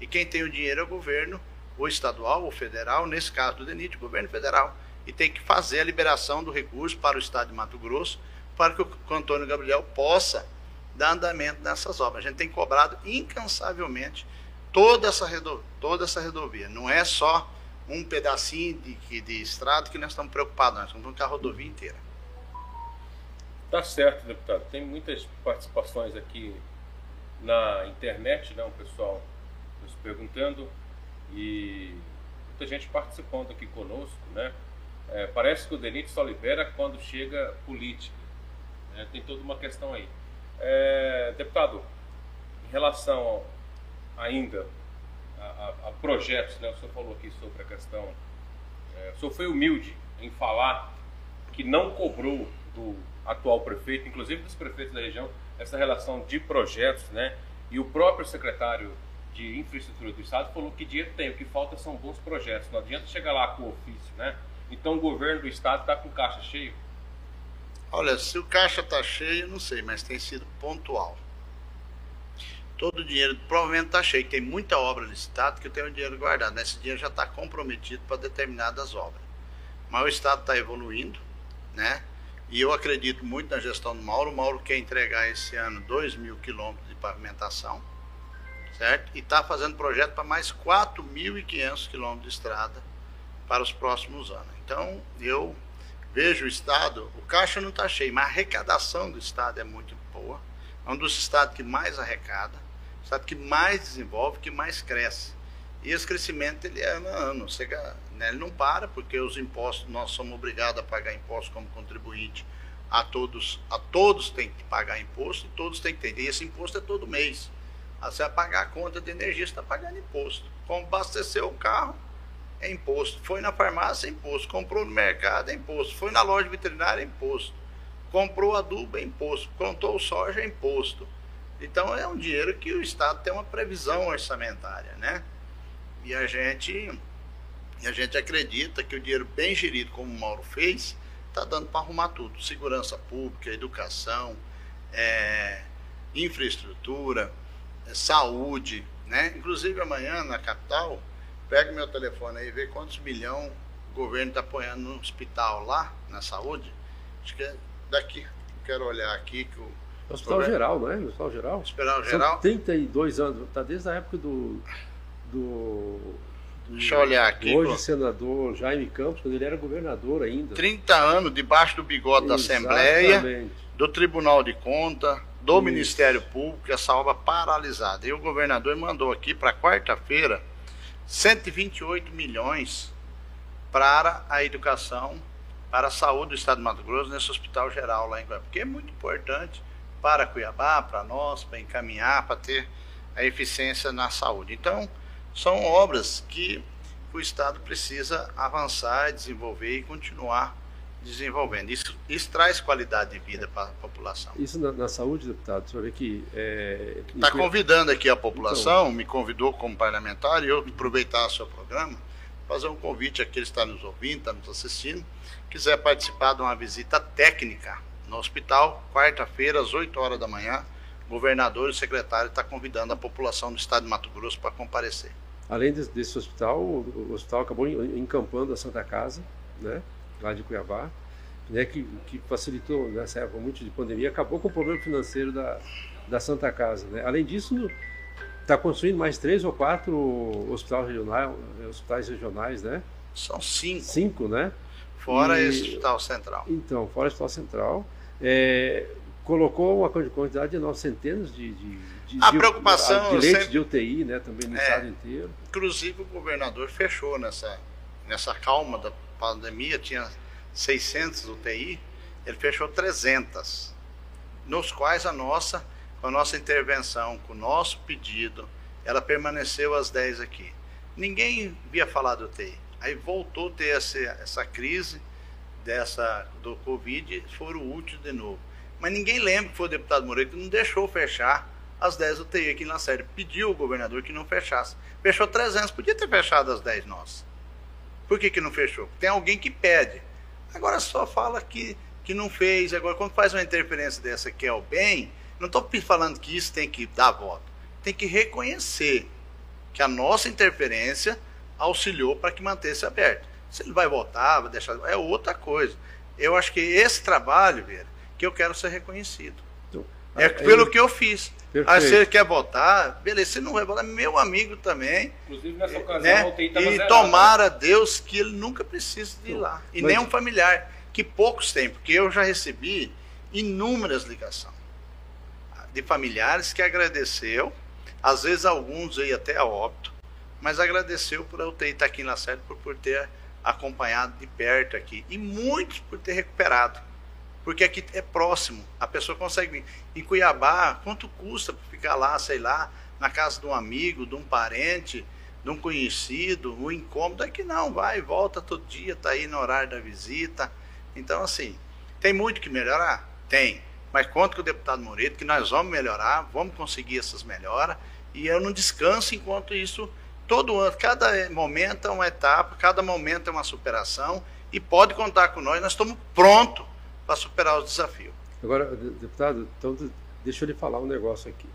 E quem tem o dinheiro é o governo, ou estadual, ou federal, nesse caso do DENIT, o governo federal. E tem que fazer a liberação do recurso para o estado de Mato Grosso, para que o Antônio Gabriel possa dar andamento nessas obras. A gente tem cobrado incansavelmente toda essa, redo- toda essa rodovia. Não é só um pedacinho de, de estrada que nós estamos preocupados, nós estamos com a rodovia inteira. Tá certo, deputado. Tem muitas participações aqui na internet, né? O pessoal nos perguntando e muita gente participando aqui conosco, né? É, parece que o DENIT só libera quando chega política. né? Tem toda uma questão aí. É, deputado, em relação ainda a, a- a projetos, né? O senhor falou aqui sobre a questão. é, o senhor foi humilde em falar que não cobrou do atual prefeito, inclusive dos prefeitos da região, essa relação de projetos, né? E o próprio secretário de infraestrutura do estado falou que dinheiro tem, o que falta são bons projetos. Não adianta chegar lá com o ofício, né? Então o governo do estado está com caixa cheio. Olha, se o caixa está cheio, não sei, mas tem sido pontual. Todo o dinheiro provavelmente está cheio, tem muita obra licitada que eu tenho o dinheiro guardado. Esse dinheiro já está comprometido para determinadas obras. Mas o Estado está evoluindo, né? E eu acredito muito na gestão do Mauro. O Mauro quer entregar esse ano 2 mil quilômetros de pavimentação, certo? E está fazendo projeto para mais 4.500 quilômetros de estrada para os próximos anos. Então, eu vejo o Estado, o caixa não está cheio, mas a arrecadação do Estado é muito boa. É um dos estados que mais arrecada, estado que mais desenvolve, que mais cresce. E esse crescimento ele é ano a ano. Né, ele não para, porque os impostos, nós somos obrigados a pagar impostos como contribuinte. A todos, a todos tem que pagar imposto e todos têm que ter. E esse imposto é todo mês. Ah, Você vai pagar a conta de energia, você está pagando imposto. Como abasteceu o carro, é imposto. Foi na farmácia, é imposto. Comprou no mercado, é imposto. Foi na loja veterinária, é imposto. Comprou adubo, é imposto. Plantou soja, é imposto. Então é um dinheiro que o Estado tem uma previsão orçamentária, né? E a gente, a gente acredita que o dinheiro bem gerido, como o Mauro fez, está dando para arrumar tudo. Segurança pública, educação, é, infraestrutura, é, saúde, né? Inclusive amanhã na capital, pega meu telefone aí e vê quantos milhões o governo está apoiando no hospital lá, na saúde. Acho que é daqui, quero olhar aqui que o Hospital Governo- Geral, não é? Hospital Geral? Hospital São Geral. 32 anos, está desde a época do, do, Deixa eu olhar aqui. hoje pô. senador Jaime Campos, quando ele era governador ainda. 30 anos debaixo do bigode da Assembleia, Exatamente. do Tribunal de Conta, do Isso. Ministério Público, essa obra paralisada. E o governador mandou aqui para quarta-feira 128 milhões para a educação, para a saúde do Estado de Mato Grosso, nesse hospital geral lá em Cuiabá. Porque é muito importante para Cuiabá, para nós, para encaminhar, para ter a eficiência na saúde. Então, são obras que o Estado precisa avançar, desenvolver e continuar desenvolvendo. Isso, isso traz qualidade de vida para a população. Isso na, na saúde, deputado, você vai ver que. É, Está em- convidando aqui a população, me convidou como parlamentar, e eu aproveitar o seu programa, fazer um convite àqueles que estão nos ouvindo, estão nos assistindo, quiser participar de uma visita técnica no hospital, quarta-feira, às 8 horas da manhã, o governador e o secretário estão tá convidando a população do estado de Mato Grosso para comparecer. Além desse, desse hospital, o, o, hospital acabou encampando a Santa Casa, né, lá de Cuiabá, né, que, que facilitou nessa época muito de pandemia, acabou com o problema financeiro da, da Santa Casa. Né? Além disso, está construindo mais três ou quatro hospitais regionais, hospitais regionais, né? São cinco. Cinco, né? Fora e, esse hospital central. Então, fora o hospital central. É, colocou uma quantidade de centenas de, de, de, a preocupação de, de sempre... de UTI, né? Também no é, estado inteiro. Inclusive o governador fechou nessa, nessa calma da pandemia, tinha 600 UTI, ele fechou 300, nos quais a nossa, com a nossa intervenção, com o nosso pedido, ela permaneceu às 10 aqui. Ninguém via falar do UTI. Aí voltou a ter essa, essa crise dessa, do Covid, foram úteis de novo. Mas ninguém lembra que foi o deputado Moreira que não deixou fechar as 10 UTI aqui na série. Pediu ao governador que não fechasse. Fechou 300, podia ter fechado as 10 nossas. Por que, que não fechou? Tem alguém que pede. Agora só fala que, que não fez. Agora, quando faz uma interferência dessa que é o bem, não estou falando que isso tem que dar voto. Tem que reconhecer que a nossa interferência auxiliou para que mantesse aberto. Se ele vai votar, vai deixar. É outra coisa. Eu acho que esse trabalho, Vera, que eu quero ser reconhecido. Então, é pelo que eu fiz. Aí se ele quer votar, beleza. Se não vai votar, meu amigo também. Inclusive nessa ocasião, né? E tomara Deus que ele nunca precise de ir lá. E Mas... nem um familiar, que poucos têm, porque eu já recebi inúmeras ligações de familiares que agradeceu, às vezes alguns aí até a óbito, mas agradeceu por eu ter estar aqui na série, por, por ter acompanhado de perto aqui. E muitos por ter recuperado. Porque aqui é próximo. A pessoa consegue vir. Em Cuiabá, quanto custa ficar lá, sei lá, na casa de um amigo, de um parente, de um conhecido, um incômodo que não, vai volta todo dia, está aí no horário da visita. Então, assim, tem muito que melhorar? Tem. Mas conto com o deputado Moreto que nós vamos melhorar, vamos conseguir essas melhoras, e eu não descanso enquanto isso, todo ano, cada momento é uma etapa, cada momento é uma superação, e pode contar com nós, nós estamos prontos para superar os desafios. Agora, deputado, então deixa eu lhe falar um negócio aqui.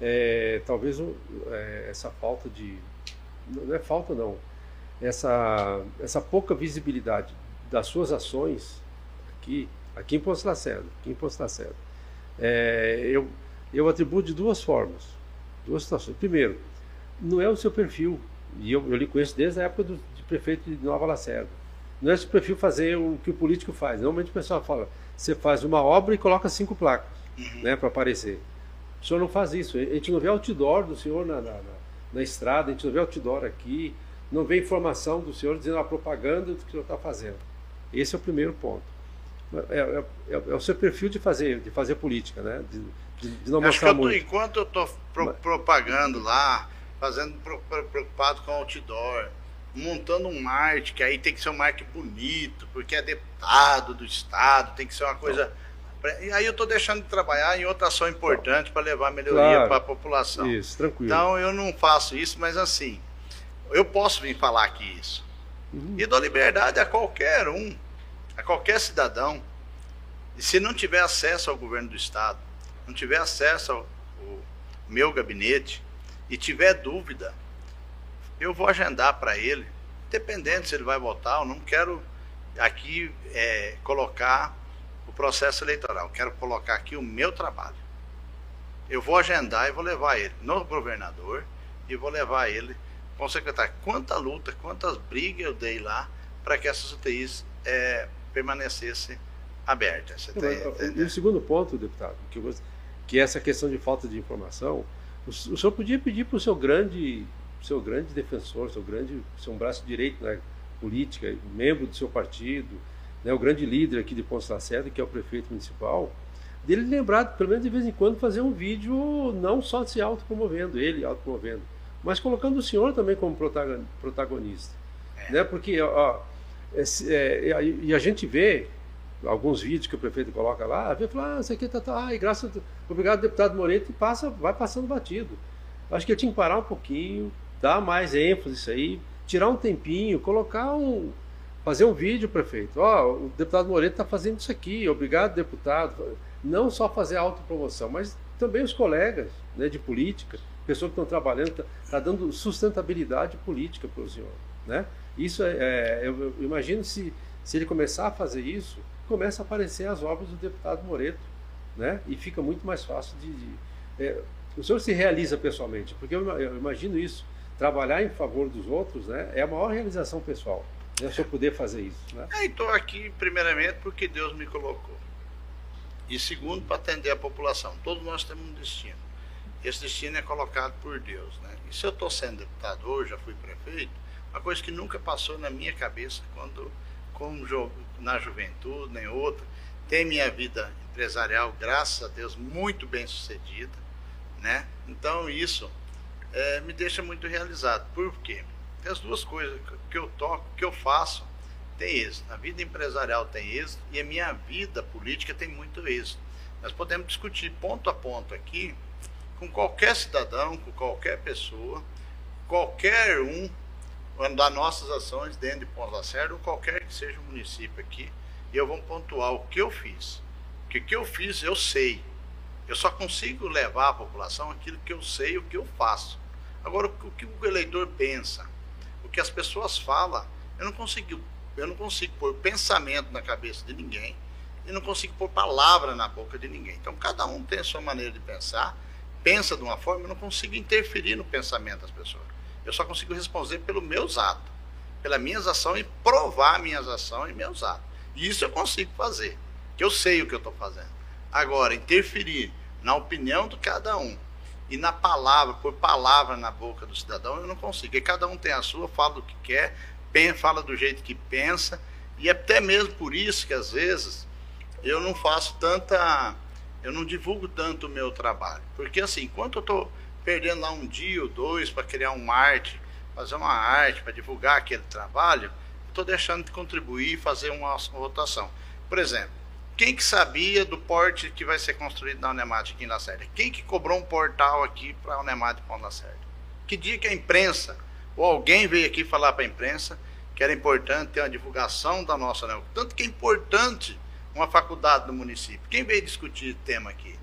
É, talvez é, essa falta de. Não é falta, não. Essa, essa pouca visibilidade das suas ações aqui, aqui em Poço Lacerda, aqui em Poço Lacerda, é, eu, eu atribuo de duas formas, duas situações. Primeiro, não é o seu perfil, e eu, eu lhe conheço desde a época do, de prefeito de Nova Lacerda. Não é seu perfil fazer o que o político faz. Normalmente o pessoal fala, você faz uma obra e coloca cinco placas uhum. né, para aparecer. O senhor não faz isso. A gente não vê outdoor do senhor na, na, na, estrada, a gente não vê outdoor aqui, não vê informação do senhor dizendo a propaganda do que o senhor está fazendo. Esse é o primeiro ponto. É, é, é, é, o seu perfil de fazer, de fazer política, né? De, de, de não mostrar eu tô, muito. Enquanto eu estou pro, propagando lá, fazendo preocupado com outdoor, montando um marketing, que aí tem que ser um marketing bonito, porque é deputado do Estado, tem que ser uma coisa. E aí eu estou deixando de trabalhar em outra ação importante para levar melhoria claro. para a população. Isso, tranquilo. Então eu não faço isso, mas assim, eu posso vir falar aqui isso. Uhum. E dou liberdade a qualquer um, a qualquer cidadão. E se não tiver acesso ao governo do Estado, não tiver acesso ao, ao meu gabinete e tiver dúvida, eu vou agendar para ele, dependendo se ele vai votar, eu não quero aqui é, colocar o processo eleitoral, quero colocar aqui o meu trabalho. Eu vou agendar e vou levar ele no governador e vou levar ele com o secretário. Quanta luta, quantas brigas eu dei lá para que essas UTIs é, permanecessem abertas. Tem, e o segundo ponto, deputado, que, eu, que é essa questão de falta de informação, o, o senhor podia pedir para o seu grande seu grande defensor, seu grande, seu braço direito na né, política, membro do seu partido, né, o grande líder aqui de Ponce Lacerda, que é o prefeito municipal, dele lembrar, pelo menos de vez em quando, fazer um vídeo não só se autopromovendo, ele autopromovendo, mas colocando o senhor também como protagonista. É. Né, porque, ó, é, é, e a gente vê alguns vídeos que o prefeito coloca lá, vê falar, ah, isso aqui tá, tá, ai, graças, obrigado deputado Moreto, e passa, vai passando batido. Acho que eu tinha que parar um pouquinho, dar mais ênfase aí, tirar um tempinho, colocar um. fazer um vídeo, prefeito. Ó, oh, o deputado Moreira está fazendo isso aqui, obrigado, deputado. Não só fazer autopromoção, mas também os colegas né, de política, pessoas que estão trabalhando, está tá dando sustentabilidade política para o senhor. Né? Isso é, é eu, imagino se, se ele começar a fazer isso, começa a aparecer as obras do deputado Moreto, né? E fica muito mais fácil de. de é, o senhor se realiza pessoalmente, porque eu, imagino isso. Trabalhar em favor dos outros, né? É a maior realização pessoal. Né? O senhor poder fazer isso. Né? É, estou aqui primeiramente porque Deus me colocou e segundo para atender a população. Todos nós temos um destino. Esse destino é colocado por Deus, né? E se eu estou sendo deputado hoje, já fui prefeito, uma coisa que nunca passou na minha cabeça quando, como na juventude, nem outra, tem minha vida empresarial, graças a Deus, muito bem sucedida, né? Então isso é, me deixa muito realizado. Por quê? Tem as duas coisas que eu toco, que eu faço, tem êxito. A vida empresarial tem êxito e a minha vida política tem muito êxito. Nós podemos discutir ponto a ponto aqui com qualquer cidadão, com qualquer pessoa, qualquer um das nossas ações dentro de Ponta Lacerda ou qualquer que seja o município aqui, e eu vou pontuar o que eu fiz. Porque o que eu fiz, eu sei. Eu só consigo levar à população aquilo que eu sei, o que eu faço. Agora, o que o eleitor pensa, o que as pessoas falam, eu não consigo, eu não consigo pôr pensamento na cabeça de ninguém e não consigo pôr palavra na boca de ninguém. Então, cada um tem a sua maneira de pensar pensa de uma forma, eu não consigo interferir no pensamento das pessoas. Eu só consigo responder pelos meus atos, pelas minhas ações e provar minhas ações e meus atos. E isso eu consigo fazer, que eu sei o que eu estou fazendo. Agora, interferir na opinião de cada um e na palavra, por palavra na boca do cidadão, eu não consigo. E cada um tem a sua, fala do que quer, fala do jeito que pensa, e até mesmo por isso que às vezes eu não faço tanta eu não divulgo tanto o meu trabalho. Porque assim, enquanto eu estou perdendo lá um dia ou dois para criar uma arte, fazer uma arte, para divulgar aquele trabalho, estou deixando de contribuir e fazer uma rotação. Por exemplo, quem que sabia do porte que vai ser construído na Unemate aqui em Lacerda? Quem que cobrou um portal aqui para a Unemate para Lacerda? Que dia que a imprensa, ou alguém veio aqui falar para a imprensa que era importante ter uma divulgação da nossa Unemate? Tanto que é importante uma faculdade do município. Quem veio discutir o tema aqui?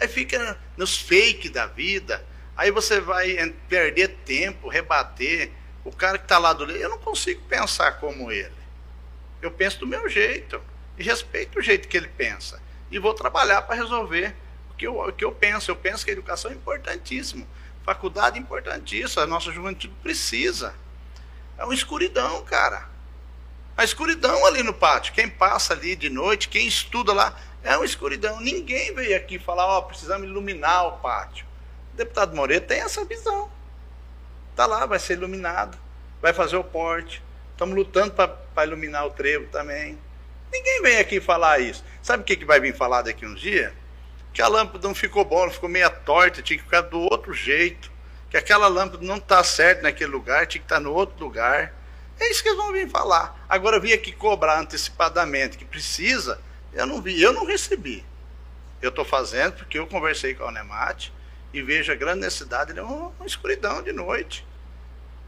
Aí fica nos fake da vida, aí você vai perder tempo, rebater. O cara que está lá do eu não consigo pensar como ele. Eu penso do meu jeito e respeito o jeito que ele pensa. E vou trabalhar para resolver o que, eu, o que eu penso. Eu penso que a educação é importantíssima. Faculdade é importantíssima. A nossa juventude precisa. É uma escuridão, cara. A escuridão ali no pátio. Quem passa ali de noite, quem estuda lá, é uma escuridão. Ninguém veio aqui falar, ó, oh, precisamos iluminar o pátio. O deputado Moreira tem essa visão. Está lá, vai ser iluminado, vai fazer o porte. Estamos lutando para iluminar o trevo também. Ninguém vem aqui falar isso. Sabe o que, que vai vir falar daqui uns dias? Que a lâmpada não ficou boa, ficou meia torta, tinha que ficar do outro jeito. Que aquela lâmpada não está certa naquele lugar, tinha que estar tá no outro lugar. É isso que eles vão vir falar. Agora, vir aqui cobrar antecipadamente, que precisa, eu não vi, eu não recebi. Eu estou fazendo porque eu conversei com a Unemate e vejo a grande necessidade de uma, uma escuridão de noite.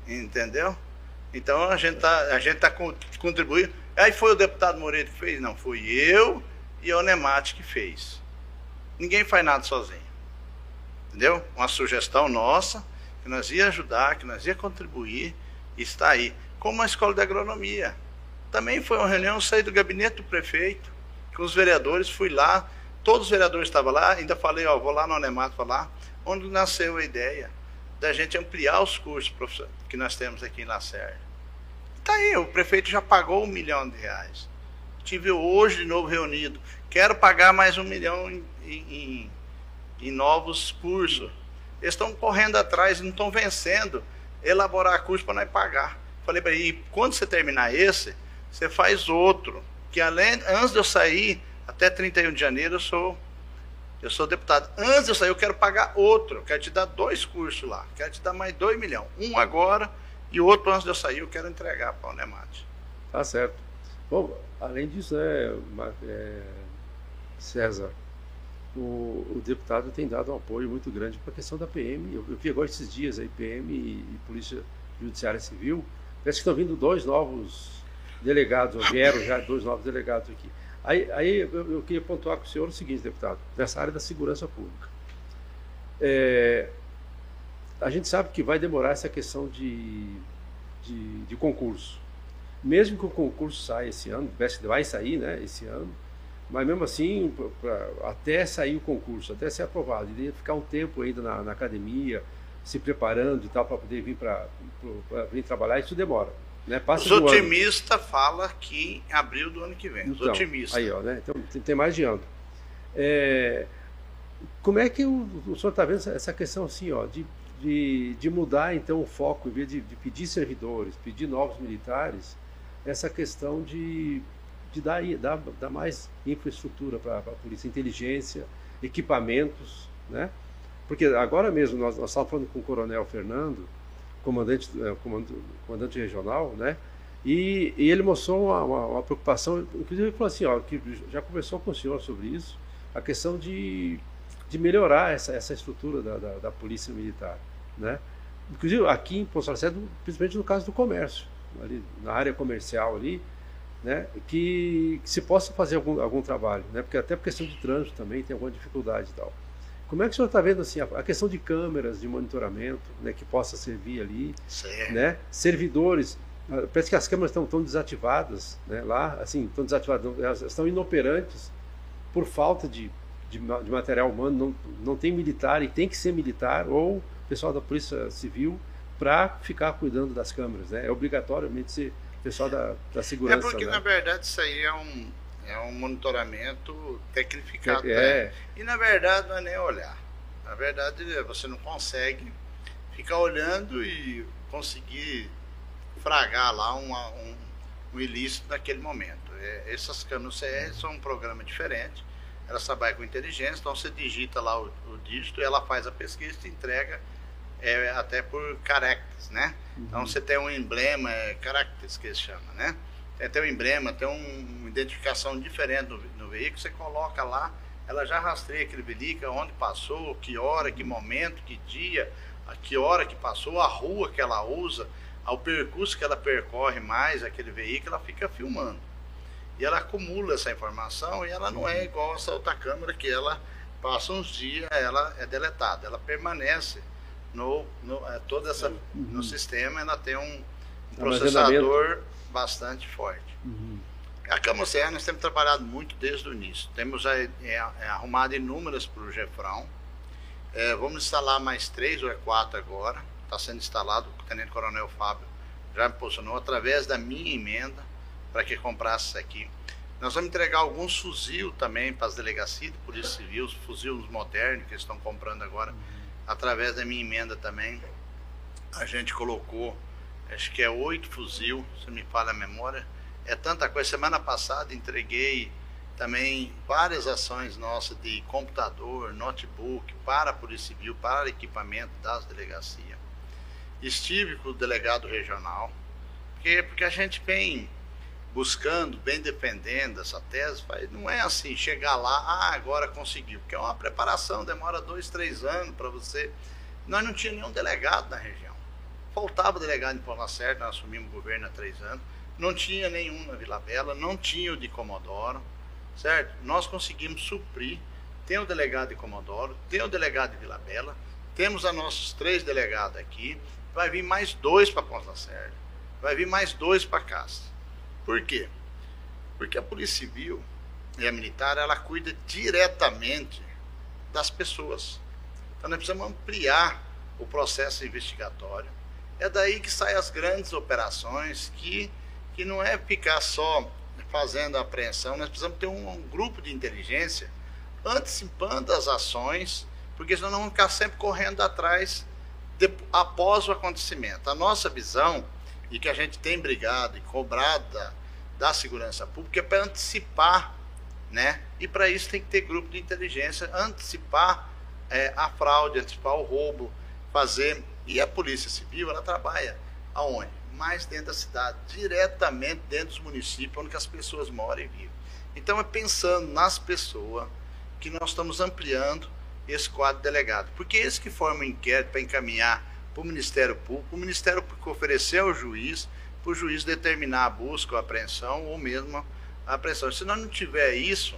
Entendeu? Então a gente está tá contribuindo. Aí foi o deputado Moreira que fez? Não, foi eu e a Unemate que fez. Ninguém faz nada sozinho. Entendeu? Uma sugestão nossa, que nós ia ajudar, que nós ia contribuir, está aí como a escola de agronomia. Também foi uma reunião, saí do gabinete do prefeito, com os vereadores, fui lá, todos os vereadores estavam lá, ainda falei, ó, vou lá no Anemato falar, onde nasceu a ideia da gente ampliar os cursos que nós temos aqui em Lacerda. Está aí, o prefeito já pagou um milhão de reais. Tive hoje de novo reunido. Quero pagar mais um milhão em, em, em novos cursos. Eles estão correndo atrás, não estão vencendo. Elaborar curso para nós pagar. Falei para ele, quando você terminar esse, você faz outro. Que além, antes de eu sair, até 31 de janeiro, eu sou, eu sou deputado. Antes de eu sair, eu quero pagar outro. Eu quero te dar dois cursos lá. Quero te dar mais dois milhões. Um agora e outro antes de eu sair, eu quero entregar para o Nemate. Tá certo. Bom, além disso, né, é, César, o, o, deputado tem dado um apoio muito grande para a questão da PM. Eu, eu vi agora esses dias aí, PM e, e Polícia Judiciária Civil, Parece que estão vindo dois novos delegados, vieram já dois novos delegados aqui. Aí, aí eu, eu, queria pontuar com o senhor o seguinte, deputado, nessa área da segurança pública. É, a gente sabe que vai demorar essa questão de, de, de concurso. Mesmo que o concurso saia esse ano, vai sair né, esse ano, mas mesmo assim, pra, até sair o concurso, até ser aprovado, iria ficar um tempo ainda na, na academia, se preparando e tal, para poder vir para vir trabalhar, isso demora. Né? Passa Os otimistas falam que em abril do ano que vem. Os então, otimistas. Aí, ó, né? Então tem, tem mais de ano. É, como é que o, o senhor está vendo essa questão assim, ó, de, de, de, mudar então o foco, em vez de, de pedir servidores, pedir novos militares, essa questão de de dar, dar, dar mais infraestrutura para a polícia, inteligência, equipamentos, né? Porque agora mesmo nós, nós estávamos falando com o Coronel Fernando, comandante, é, comandante, regional, né? E, e ele mostrou uma, uma, uma, preocupação, inclusive ele falou assim, ó, que já conversou com o senhor sobre isso, a questão de, de melhorar essa, essa estrutura da, da, da polícia militar, né? Inclusive aqui em Poço Lacerda, principalmente no caso do comércio, ali na área comercial ali, né, que, que, se possa fazer algum, algum trabalho, né, porque até por questão de trânsito também tem alguma dificuldade e tal. Como é que o senhor está vendo assim, a, questão de câmeras de monitoramento né, que possa servir ali, né, servidores, ah, parece que as câmeras estão, estão desativadas né, lá, assim, estão desativadas, elas estão inoperantes por falta de, de, de material humano, não, não tem militar e tem que ser militar ou pessoal da Polícia Civil para ficar cuidando das câmeras, né, é obrigatoriamente ser pessoal da, da segurança. É porque, né? na verdade, isso aí é um, é um monitoramento tecnificado. É. Né? E, na verdade, não é nem olhar. Na verdade, você não consegue ficar olhando e conseguir fragar lá uma, um, um ilícito naquele momento. É, essas câmeras CR são um programa diferente. Ela trabalha com inteligência, então você digita lá o, o dígito, ela faz a pesquisa e entrega é, até por caracteres, né? Uhum. Então você tem um emblema, é, caracteres que eles chamam, né? Tem até um emblema, tem um, uma identificação diferente no, no, veículo, você coloca lá, ela já rastreia aquele veículo, onde passou, que hora, que momento, que dia, a que hora que passou, a rua que ela usa, ao percurso que ela percorre mais aquele veículo, ela fica filmando. E ela acumula essa informação e ela não é igual essa outra câmera que ela passa uns dias, ela é deletada, ela permanece no, no é, toda essa uhum. no sistema ela tem um, um processador bastante forte. Uhum. A Camocera nós temos trabalhado muito desde o início. Temos é, arrumado inúmeras para o Gefrão. É, vamos instalar mais três ou é quatro agora. Está sendo instalado, o Tenente Coronel Fábio já me posicionou através da minha emenda para que comprasse isso aqui. Nós vamos entregar alguns fuzil também para as delegacias de Polícia Civil, os fuzis modernos que eles estão comprando agora. Uhum através da minha emenda também, a gente colocou, acho que é oito fuzil, se me falha a memória. É tanta coisa. Semana passada entreguei também várias ações nossas de computador, notebook para a Polícia Civil, para equipamento das delegacias. Estive com o delegado regional, porque, porque a gente vem buscando, bem defendendo essa tese, não é assim, chegar lá, ah, agora conseguiu, porque é uma preparação, demora dois, três anos para você. Nós não tínhamos nenhum delegado na região. Faltava delegado em Paulo Lacerda, nós assumimos o governo há três anos. Não tinha nenhum na Vila Bela, não tinha o de Comodoro, certo? Nós conseguimos suprir. Tem o delegado de Comodoro, tem o delegado de Vila Bela, temos a nossos três delegados aqui, vai vir mais dois para Ponta Lacerda, vai vir mais dois para Castro. Por quê? Porque a Polícia Civil e a Militar, ela cuida diretamente das pessoas. Então nós precisamos ampliar o processo investigatório. É daí que saem as grandes operações, que, que não é ficar só fazendo a apreensão, nós precisamos ter um, um grupo de inteligência antecipando as ações, porque senão nós vamos ficar sempre correndo atrás de, após o acontecimento. A nossa visão, e que a gente tem brigado e cobrado da, da segurança pública é para antecipar, né? E para isso tem que ter grupo de inteligência, antecipar é, a fraude, antecipar o roubo, fazer. E a Polícia Civil, ela trabalha aonde? Mais dentro da cidade, diretamente dentro dos municípios onde as pessoas moram e vivem. Então é pensando nas pessoas que nós estamos ampliando esse quadro delegado. Porque esse que forma o um inquérito para encaminhar para o Ministério Público, o Ministério Público oferecer ao juiz, para o juiz determinar a busca, a apreensão ou mesmo a apreensão. Se nós não tiver isso,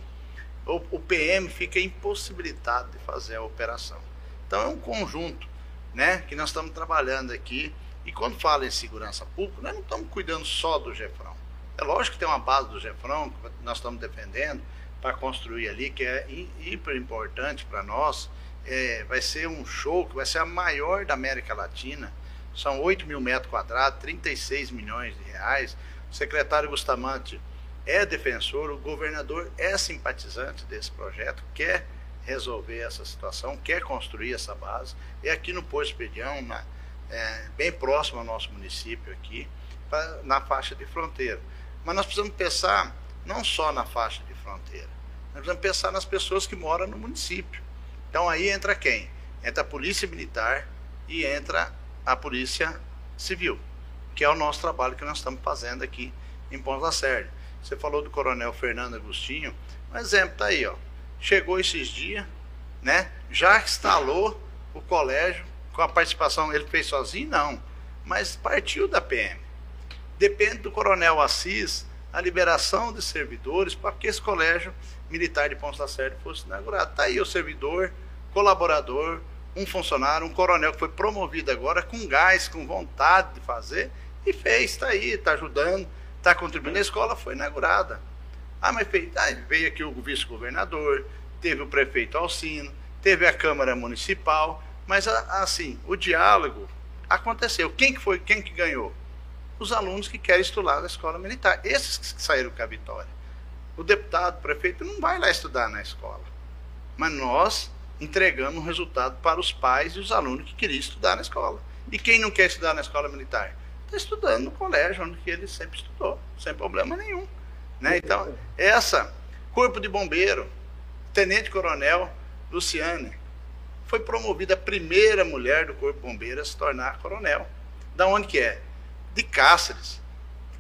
o PM fica impossibilitado de fazer a operação. Então é um conjunto né, que nós estamos trabalhando aqui. E quando fala em segurança pública, nós não estamos cuidando só do Gefrão. É lógico que tem uma base do Gefrão que nós estamos defendendo para construir ali, que é hiper importante para nós. É, vai ser um show que vai ser a maior da América Latina. São 8 mil metros quadrados, 36 milhões de reais. O secretário Bustamante é defensor, o governador é simpatizante desse projeto, quer resolver essa situação, quer construir essa base. É aqui no Poço Pedião, na, é, bem próximo ao nosso município aqui, pra, na faixa de fronteira. Mas nós precisamos pensar não só na faixa de fronteira, nós precisamos pensar nas pessoas que moram no município. Então aí entra quem? Entra a polícia militar e entra a polícia civil, que é o nosso trabalho que nós estamos fazendo aqui em Ponta Lacerda. Você falou do coronel Fernando Agostinho, um exemplo está aí, ó. Chegou esses dias, né? Já instalou o colégio com a participação, ele fez sozinho? Não, mas partiu da PM. Depende do coronel Assis a liberação de servidores para que esse colégio militar de Ponta Lacerda fosse inaugurado. Está aí o servidor, colaborador, um funcionário, um coronel que foi promovido agora com gás, com vontade de fazer e fez, está aí, está ajudando, está contribuindo. A escola foi inaugurada. Ah, mas fez, ah, veio aqui o vice-governador, teve o prefeito Alcino, teve a Câmara Municipal, mas assim, o diálogo aconteceu. Quem que foi, quem que ganhou? Os alunos que querem estudar na escola militar, esses que saíram com a vitória. O deputado, o prefeito não vai lá estudar na escola. Mas nós entregamos o resultado para os pais e os alunos que queriam estudar na escola. E quem não quer estudar na escola militar? Está estudando no colégio, onde ele sempre estudou, sem problema nenhum. Né? Então, essa, Corpo de Bombeiro, Tenente Coronel Luciane, foi promovida a primeira mulher do Corpo de Bombeiro a se tornar coronel. Da onde que é? De Cáceres.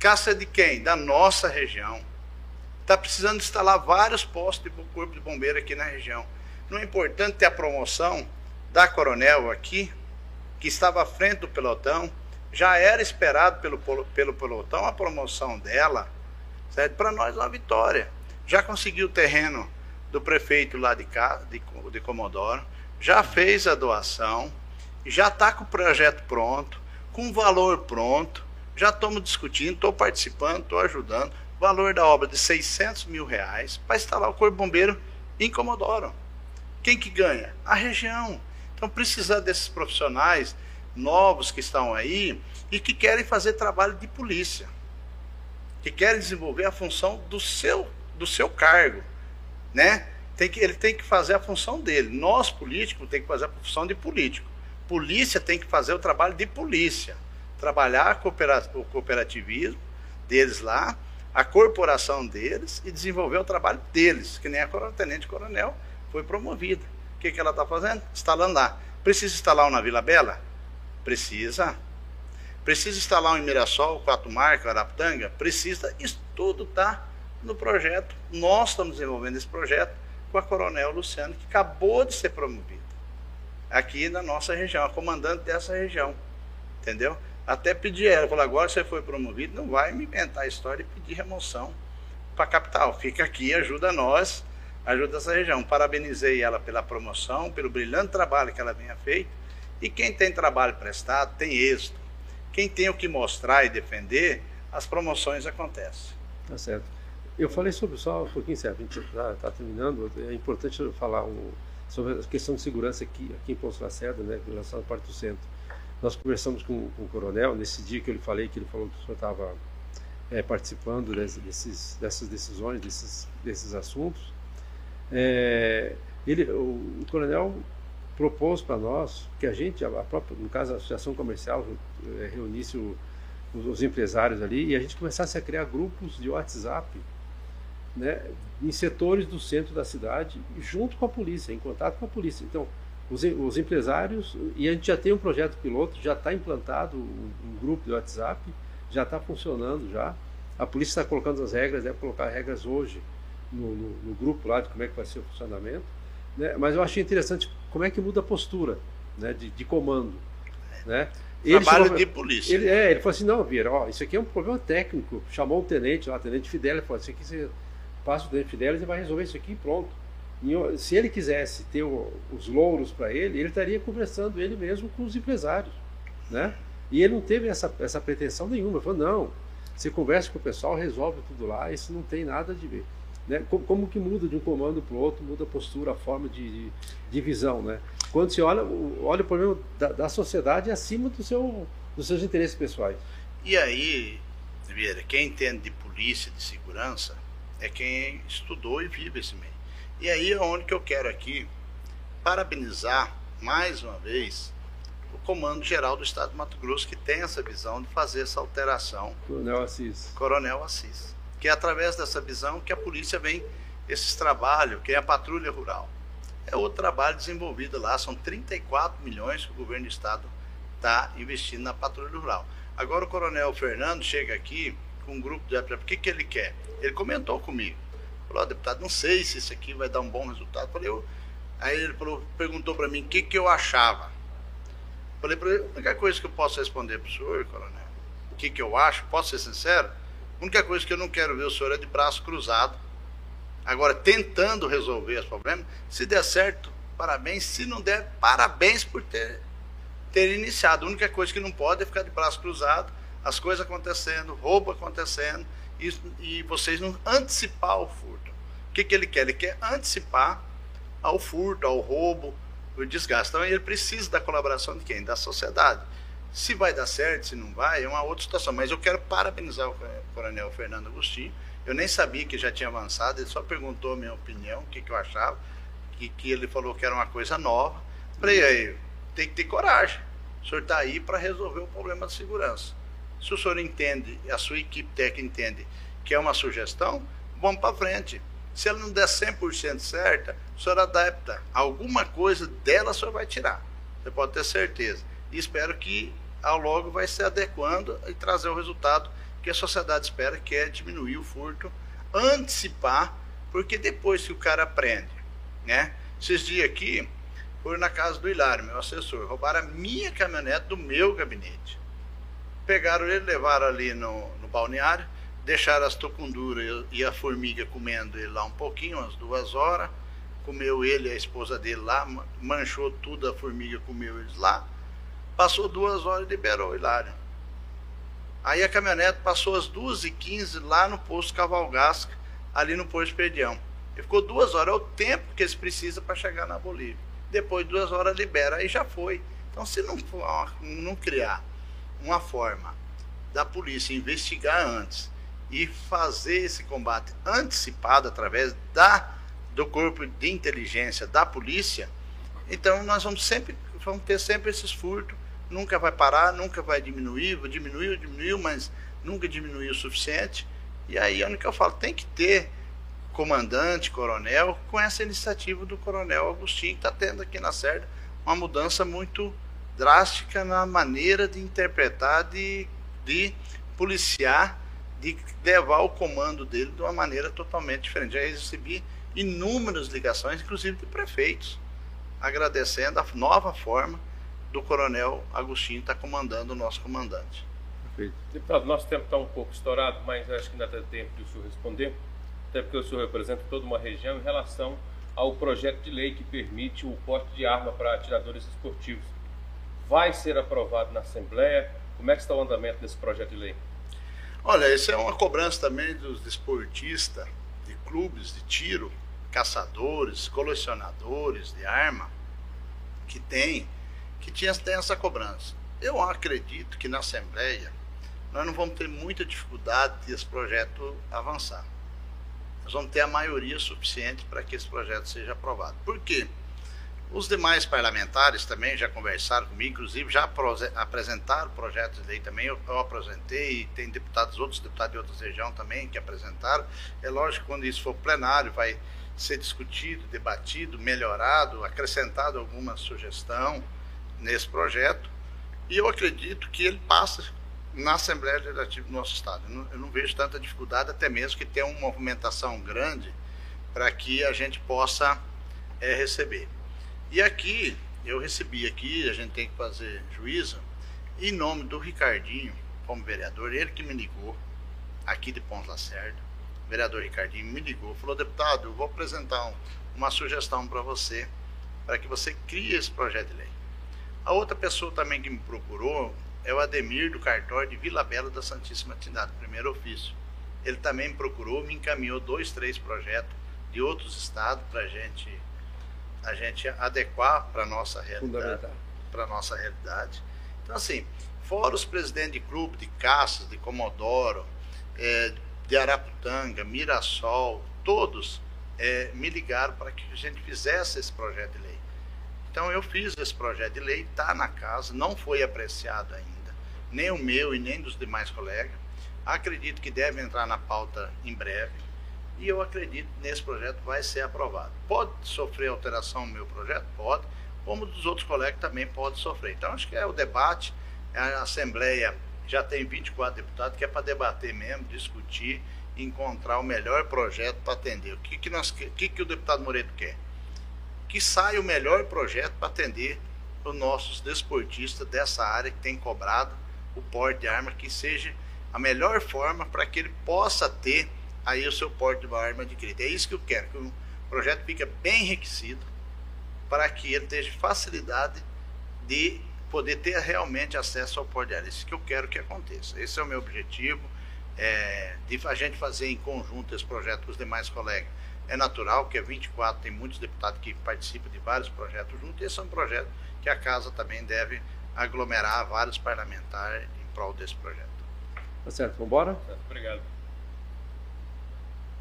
Cáceres de quem? Da nossa região. Está precisando instalar vários postos de Corpo de Bombeiro aqui na região. Não é importante ter a promoção da coronel aqui, que estava à frente do pelotão, já era esperado pelo, pelo pelotão a promoção dela, certo? Para nós é uma vitória. Já conseguiu o terreno do prefeito lá de, de, de Comodoro, já fez a doação, já está com o projeto pronto, com o valor pronto, já estamos discutindo, estou participando, estou ajudando. Valor da obra de 600 mil reais para instalar o Corpo Bombeiro em Comodoro. Quem que ganha? A região. Então precisa desses profissionais novos que estão aí e que querem fazer trabalho de polícia, que querem desenvolver a função do seu, do seu cargo, né? Tem que, ele tem que fazer a função dele. Nós, políticos, tem que fazer a função de político. Polícia tem que fazer o trabalho de polícia. Trabalhar o cooperativismo deles lá, a corporação deles e desenvolver o trabalho deles, que nem a tenente coronel foi promovida. O que, que ela está fazendo? Instalando lá. Precisa instalar um na Vila Bela? Precisa. Precisa instalar um em Quatro Marcas, Araptanga? Precisa. Isso tudo está no projeto. Nós estamos desenvolvendo esse projeto com a Coronel Luciano, que acabou de ser promovida aqui na nossa região, a comandante dessa região. Entendeu? Até pedir ela, falou, agora você foi promovido, não vai me inventar a história e pedir remoção para a capital. Fica aqui, ajuda nós ajuda essa região. Parabenizei ela pela promoção, pelo brilhante trabalho que ela venha feito. E quem tem trabalho prestado tem êxito. Quem tem o que mostrar e defender, as promoções acontecem. Tá certo. Eu falei sobre só um pouquinho, certo? A gente está tá terminando. É importante falar um, sobre a questão de segurança aqui, aqui em Ponto Lacerda, né, em relação à parte do centro. Nós conversamos com, com, o coronel nesse dia que eu lhe falei que ele falou que o senhor estava é, participando desses, dessas decisões, desses, desses assuntos. É, ele, o, o, coronel propôs para nós que a gente, a própria, no caso a associação comercial, é, reunisse o, os, os, empresários ali e a gente começasse a criar grupos de WhatsApp né, em setores do centro da cidade, junto com a polícia, em contato com a polícia. Então, os, os empresários, e a gente já tem um projeto piloto, já está implantado um, um, grupo de WhatsApp, já está funcionando já. A polícia está colocando as regras, deve colocar regras hoje no, no, no, grupo lá de como é que vai ser o funcionamento. Né? Mas eu achei interessante como é que muda a postura né? de, de comando. Né? Ele Trabalho chamou, de polícia. Ele, é, ele falou assim, não, Vieira, ó, isso aqui é um problema técnico. Chamou o tenente lá, o tenente Fidelis, falou, isso aqui você passa o tenente Fidelis e vai resolver isso aqui e pronto. E, se ele quisesse ter o, os louros para ele, ele estaria conversando ele mesmo com os empresários, né? E ele não teve essa, essa pretensão nenhuma. Ele falou, não, você conversa com o pessoal, resolve tudo lá, isso não tem nada de ver. Né? Como, como que muda de um comando para o outro, muda a postura, a forma de, de, de visão, né? Quando você olha, olha o problema da, da sociedade acima do seu, dos seus interesses pessoais. E aí, Vieira, quem entende de polícia, de segurança, é quem estudou e vive esse meio. E aí é onde que eu quero aqui parabenizar mais uma vez o Comando Geral do Estado de Mato Grosso, que tem essa visão de fazer essa alteração. Coronel Assis. Coronel Assis. Que é através dessa visão que a polícia vem esses trabalhos, que é a patrulha rural é outro trabalho desenvolvido lá. São 34 milhões que o governo do estado está investindo na patrulha rural. Agora o coronel Fernando chega aqui com um grupo de o que, que ele quer? Ele comentou comigo. Falou, oh, deputado, não sei se isso aqui vai dar um bom resultado. Falei, eu... Aí ele falou, perguntou para mim o que, que eu achava. Falei para ele, a única coisa que eu posso responder para o senhor, coronel, o que, que eu acho, posso ser sincero? A única coisa que eu não quero ver o senhor é de braço cruzado Agora, tentando resolver os problemas, se der certo, parabéns. Se não der, parabéns por ter, ter iniciado. A única coisa que não pode é ficar de braço cruzado, as coisas acontecendo, roubo acontecendo, e, e vocês não antecipar o furto. O que, que ele quer? Ele quer antecipar ao furto, ao roubo, o desgaste. Então, ele precisa da colaboração de quem? Da sociedade. Se vai dar certo, se não vai, é uma outra situação. Mas eu quero parabenizar o coronel Fernando Agostinho eu nem sabia que já tinha avançado, ele só perguntou a minha opinião, o que, que eu achava, que, que ele falou que era uma coisa nova. Falei, aí, tem que ter coragem. O senhor está aí para resolver o problema de segurança. Se o senhor entende, a sua equipe técnica entende que é uma sugestão, vamos para frente. Se ela não der 100% certa, o senhor adapta. Alguma coisa dela o senhor vai tirar. Você pode ter certeza. E espero que ao logo vai se adequando e trazer o resultado que a sociedade espera, que é diminuir o furto, antecipar, porque depois que o cara aprende, né? Esses dias aqui, foram na casa do Hilário, meu assessor, roubaram a minha caminhonete do meu gabinete. Pegaram ele, levaram ali no, no balneário, deixaram as tucunduras e a formiga comendo ele lá um pouquinho, umas duas horas. Comeu ele e a esposa dele lá, manchou tudo, a formiga comeu eles lá. Passou duas horas e liberou Hilário. Aí a caminhonete passou às 2h15 lá no posto Cavalgasca, ali no posto Perdião. E ficou duas horas, é o tempo que eles precisam para chegar na Bolívia. Depois de duas horas libera, aí já foi. Então se não, não criar uma forma da polícia investigar antes e fazer esse combate antecipado através da do corpo de inteligência da polícia, então nós vamos sempre vamos ter sempre esses furtos nunca vai parar, nunca vai diminuir, diminuiu, diminuiu, mas nunca diminuiu o suficiente. E aí é onde que eu falo, tem que ter comandante, coronel, com essa iniciativa do coronel Agostinho, que está tendo aqui na Serra uma mudança muito drástica na maneira de interpretar, de, de policiar, de levar o comando dele de uma maneira totalmente diferente. Já recebi inúmeras ligações, inclusive de prefeitos, agradecendo a nova forma do coronel Agostinho está comandando o nosso comandante. Perfeito. Deputado, nosso tempo está um pouco estourado, mas acho que ainda tem tempo de o senhor responder, até porque o senhor representa toda uma região em relação ao projeto de lei que permite o porte de arma para atiradores esportivos. Vai ser aprovado na Assembleia? Como é que está o andamento desse projeto de lei? Olha, isso é uma cobrança também dos desportistas, de clubes de tiro, caçadores, colecionadores de arma, que tem que tinha, tem essa cobrança. Eu acredito que na Assembleia nós não vamos ter muita dificuldade de esse projeto avançar. Nós vamos ter a maioria suficiente para que esse projeto seja aprovado. Por quê? Os demais parlamentares também já conversaram comigo, inclusive já apresentaram projetos de lei também. Eu, eu apresentei, e tem deputados, outros deputados de outras regiões também que apresentaram. É lógico que quando isso for plenário, vai ser discutido, debatido, melhorado, acrescentado alguma sugestão nesse projeto e eu acredito que ele passa na Assembleia Legislativa do nosso Estado. Eu não, eu não vejo tanta dificuldade, até mesmo que tenha uma movimentação grande para que a gente possa é, receber. E aqui, eu recebi aqui, a gente tem que fazer juízo, Em nome do Ricardinho, como vereador, ele que me ligou, aqui de Ponte Lacerda, o vereador Ricardinho me ligou, falou, deputado, eu vou apresentar um, uma sugestão para você, para que você crie esse projeto de lei. A outra pessoa também que me procurou é o Ademir do cartório de Vila Bela da Santíssima Trindade, primeiro ofício. Ele também me procurou, me encaminhou dois, três projetos de outros estados para gente, a gente adequar para a nossa realidade. Para nossa realidade. Então, assim, fora os presidentes de clube, de caças, de Comodoro, é, de Araputanga, Mirassol, todos é, me ligaram para que a gente fizesse esse projeto de lei. Então eu fiz esse projeto de lei, está na casa, não foi apreciado ainda, nem o meu e nem dos demais colegas. Acredito que deve entrar na pauta em breve e eu acredito que nesse projeto vai ser aprovado. Pode sofrer alteração no meu projeto? Pode, como dos outros colegas também pode sofrer. Então acho que é o debate, a Assembleia já tem 24 deputados, que é para debater mesmo, discutir, encontrar o melhor projeto para atender. O que, que, nós, que, que o deputado Moreto quer? Que saia o melhor projeto para atender os nossos desportistas dessa área que tem cobrado o porte de arma, que seja a melhor forma para que ele possa ter aí o seu porte de arma adquirido. É isso que eu quero, que o projeto fique bem enriquecido para que ele tenha facilidade de poder ter realmente acesso ao porte de arma. Isso que eu quero que aconteça. Esse é o meu objetivo, é, de a gente fazer em conjunto esse projeto com os demais colegas. É natural que a 24 tem muitos deputados que participam de vários projetos juntos, e esse é um projeto que a casa também deve aglomerar vários parlamentares em prol desse projeto. Tá certo, vamos embora? Obrigado.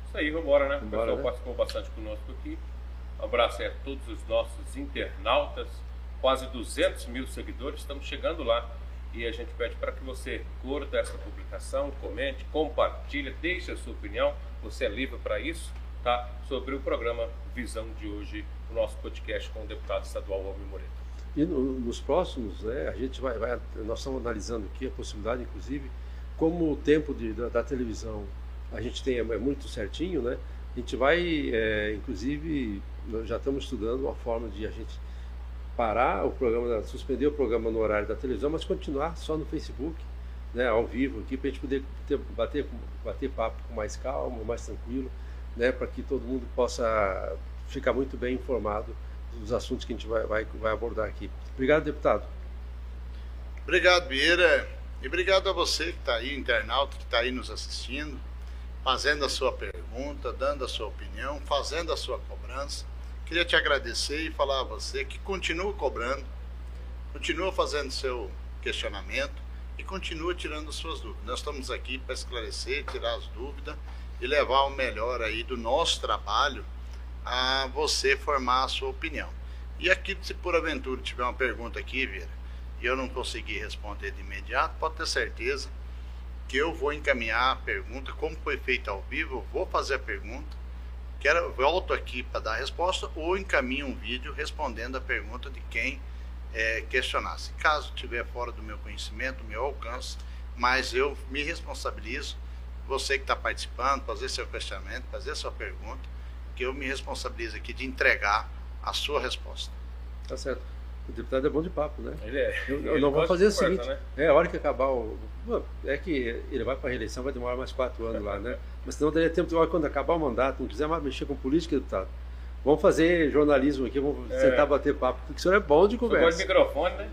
Isso aí, vamos embora, né? Vambora, o pessoal né? participou bastante conosco aqui. Um abraço a todos os nossos internautas, quase 200 mil seguidores, estamos chegando lá. E a gente pede para que você curta essa publicação, comente, compartilhe, deixe a sua opinião, você é livre para isso, tá? Sobre o programa Visão de hoje, o nosso podcast com o deputado estadual Almir Moreira. E no, nos próximos, né, a gente vai, vai, nós estamos analisando aqui a possibilidade, inclusive, como o tempo de, da, da televisão a gente tem é muito certinho, né? A gente vai, é, inclusive, já estamos estudando uma forma de a gente parar o programa, suspender o programa no horário da televisão, mas continuar só no Facebook, né, ao vivo aqui, para a gente poder ter, bater, bater papo com mais calma, mais tranquilo, né, para que todo mundo possa ficar muito bem informado dos assuntos que a gente vai, vai, vai abordar aqui. Obrigado, deputado. Obrigado, Vieira. E obrigado a você que está aí, internauta, que está aí nos assistindo fazendo a sua pergunta, dando a sua opinião, fazendo a sua cobrança. Queria te agradecer e falar a você que continua cobrando, continua fazendo seu questionamento e continua tirando suas dúvidas. Nós estamos aqui para esclarecer, tirar as dúvidas e levar o melhor aí do nosso trabalho a você formar a sua opinião. E aqui, se por aventura tiver uma pergunta aqui, Vira, e eu não conseguir responder de imediato, pode ter certeza que eu vou encaminhar a pergunta, como foi feita ao vivo, eu vou fazer a pergunta, quero, volto aqui para dar a resposta ou encaminho um vídeo respondendo a pergunta de quem é, questionasse. Caso estiver fora do meu conhecimento, do meu alcance, mas eu me responsabilizo, você que está participando, fazer seu questionamento, fazer sua pergunta, que eu me responsabilizo aqui de entregar a sua resposta. Tá certo. O deputado é bom de papo, né? Ele é. Eu, eu não vou fazer o seguinte: né? é a hora que acabar o. É que ele vai para a reeleição, vai demorar mais quatro anos lá, né? Mas senão daria tempo de hora quando acabar o mandato, não quiser mais mexer com política, deputado. Vamos fazer jornalismo aqui, vamos é. sentar bater papo, porque o senhor é bom de conversa. Você de microfone, né?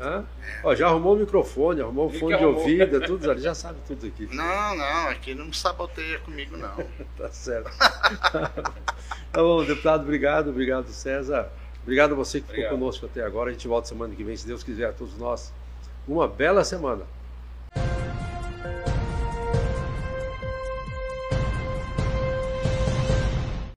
Hã? Ó, já arrumou o microfone, arrumou o fone de ouvido, tudo ali, já sabe tudo aqui. Não, não, aqui não saboteia comigo, não. tá certo. tá bom, deputado, obrigado, obrigado, César. Obrigado a você que Obrigado. ficou conosco até agora. A gente volta semana que vem, se Deus quiser, a todos nós. Uma bela semana.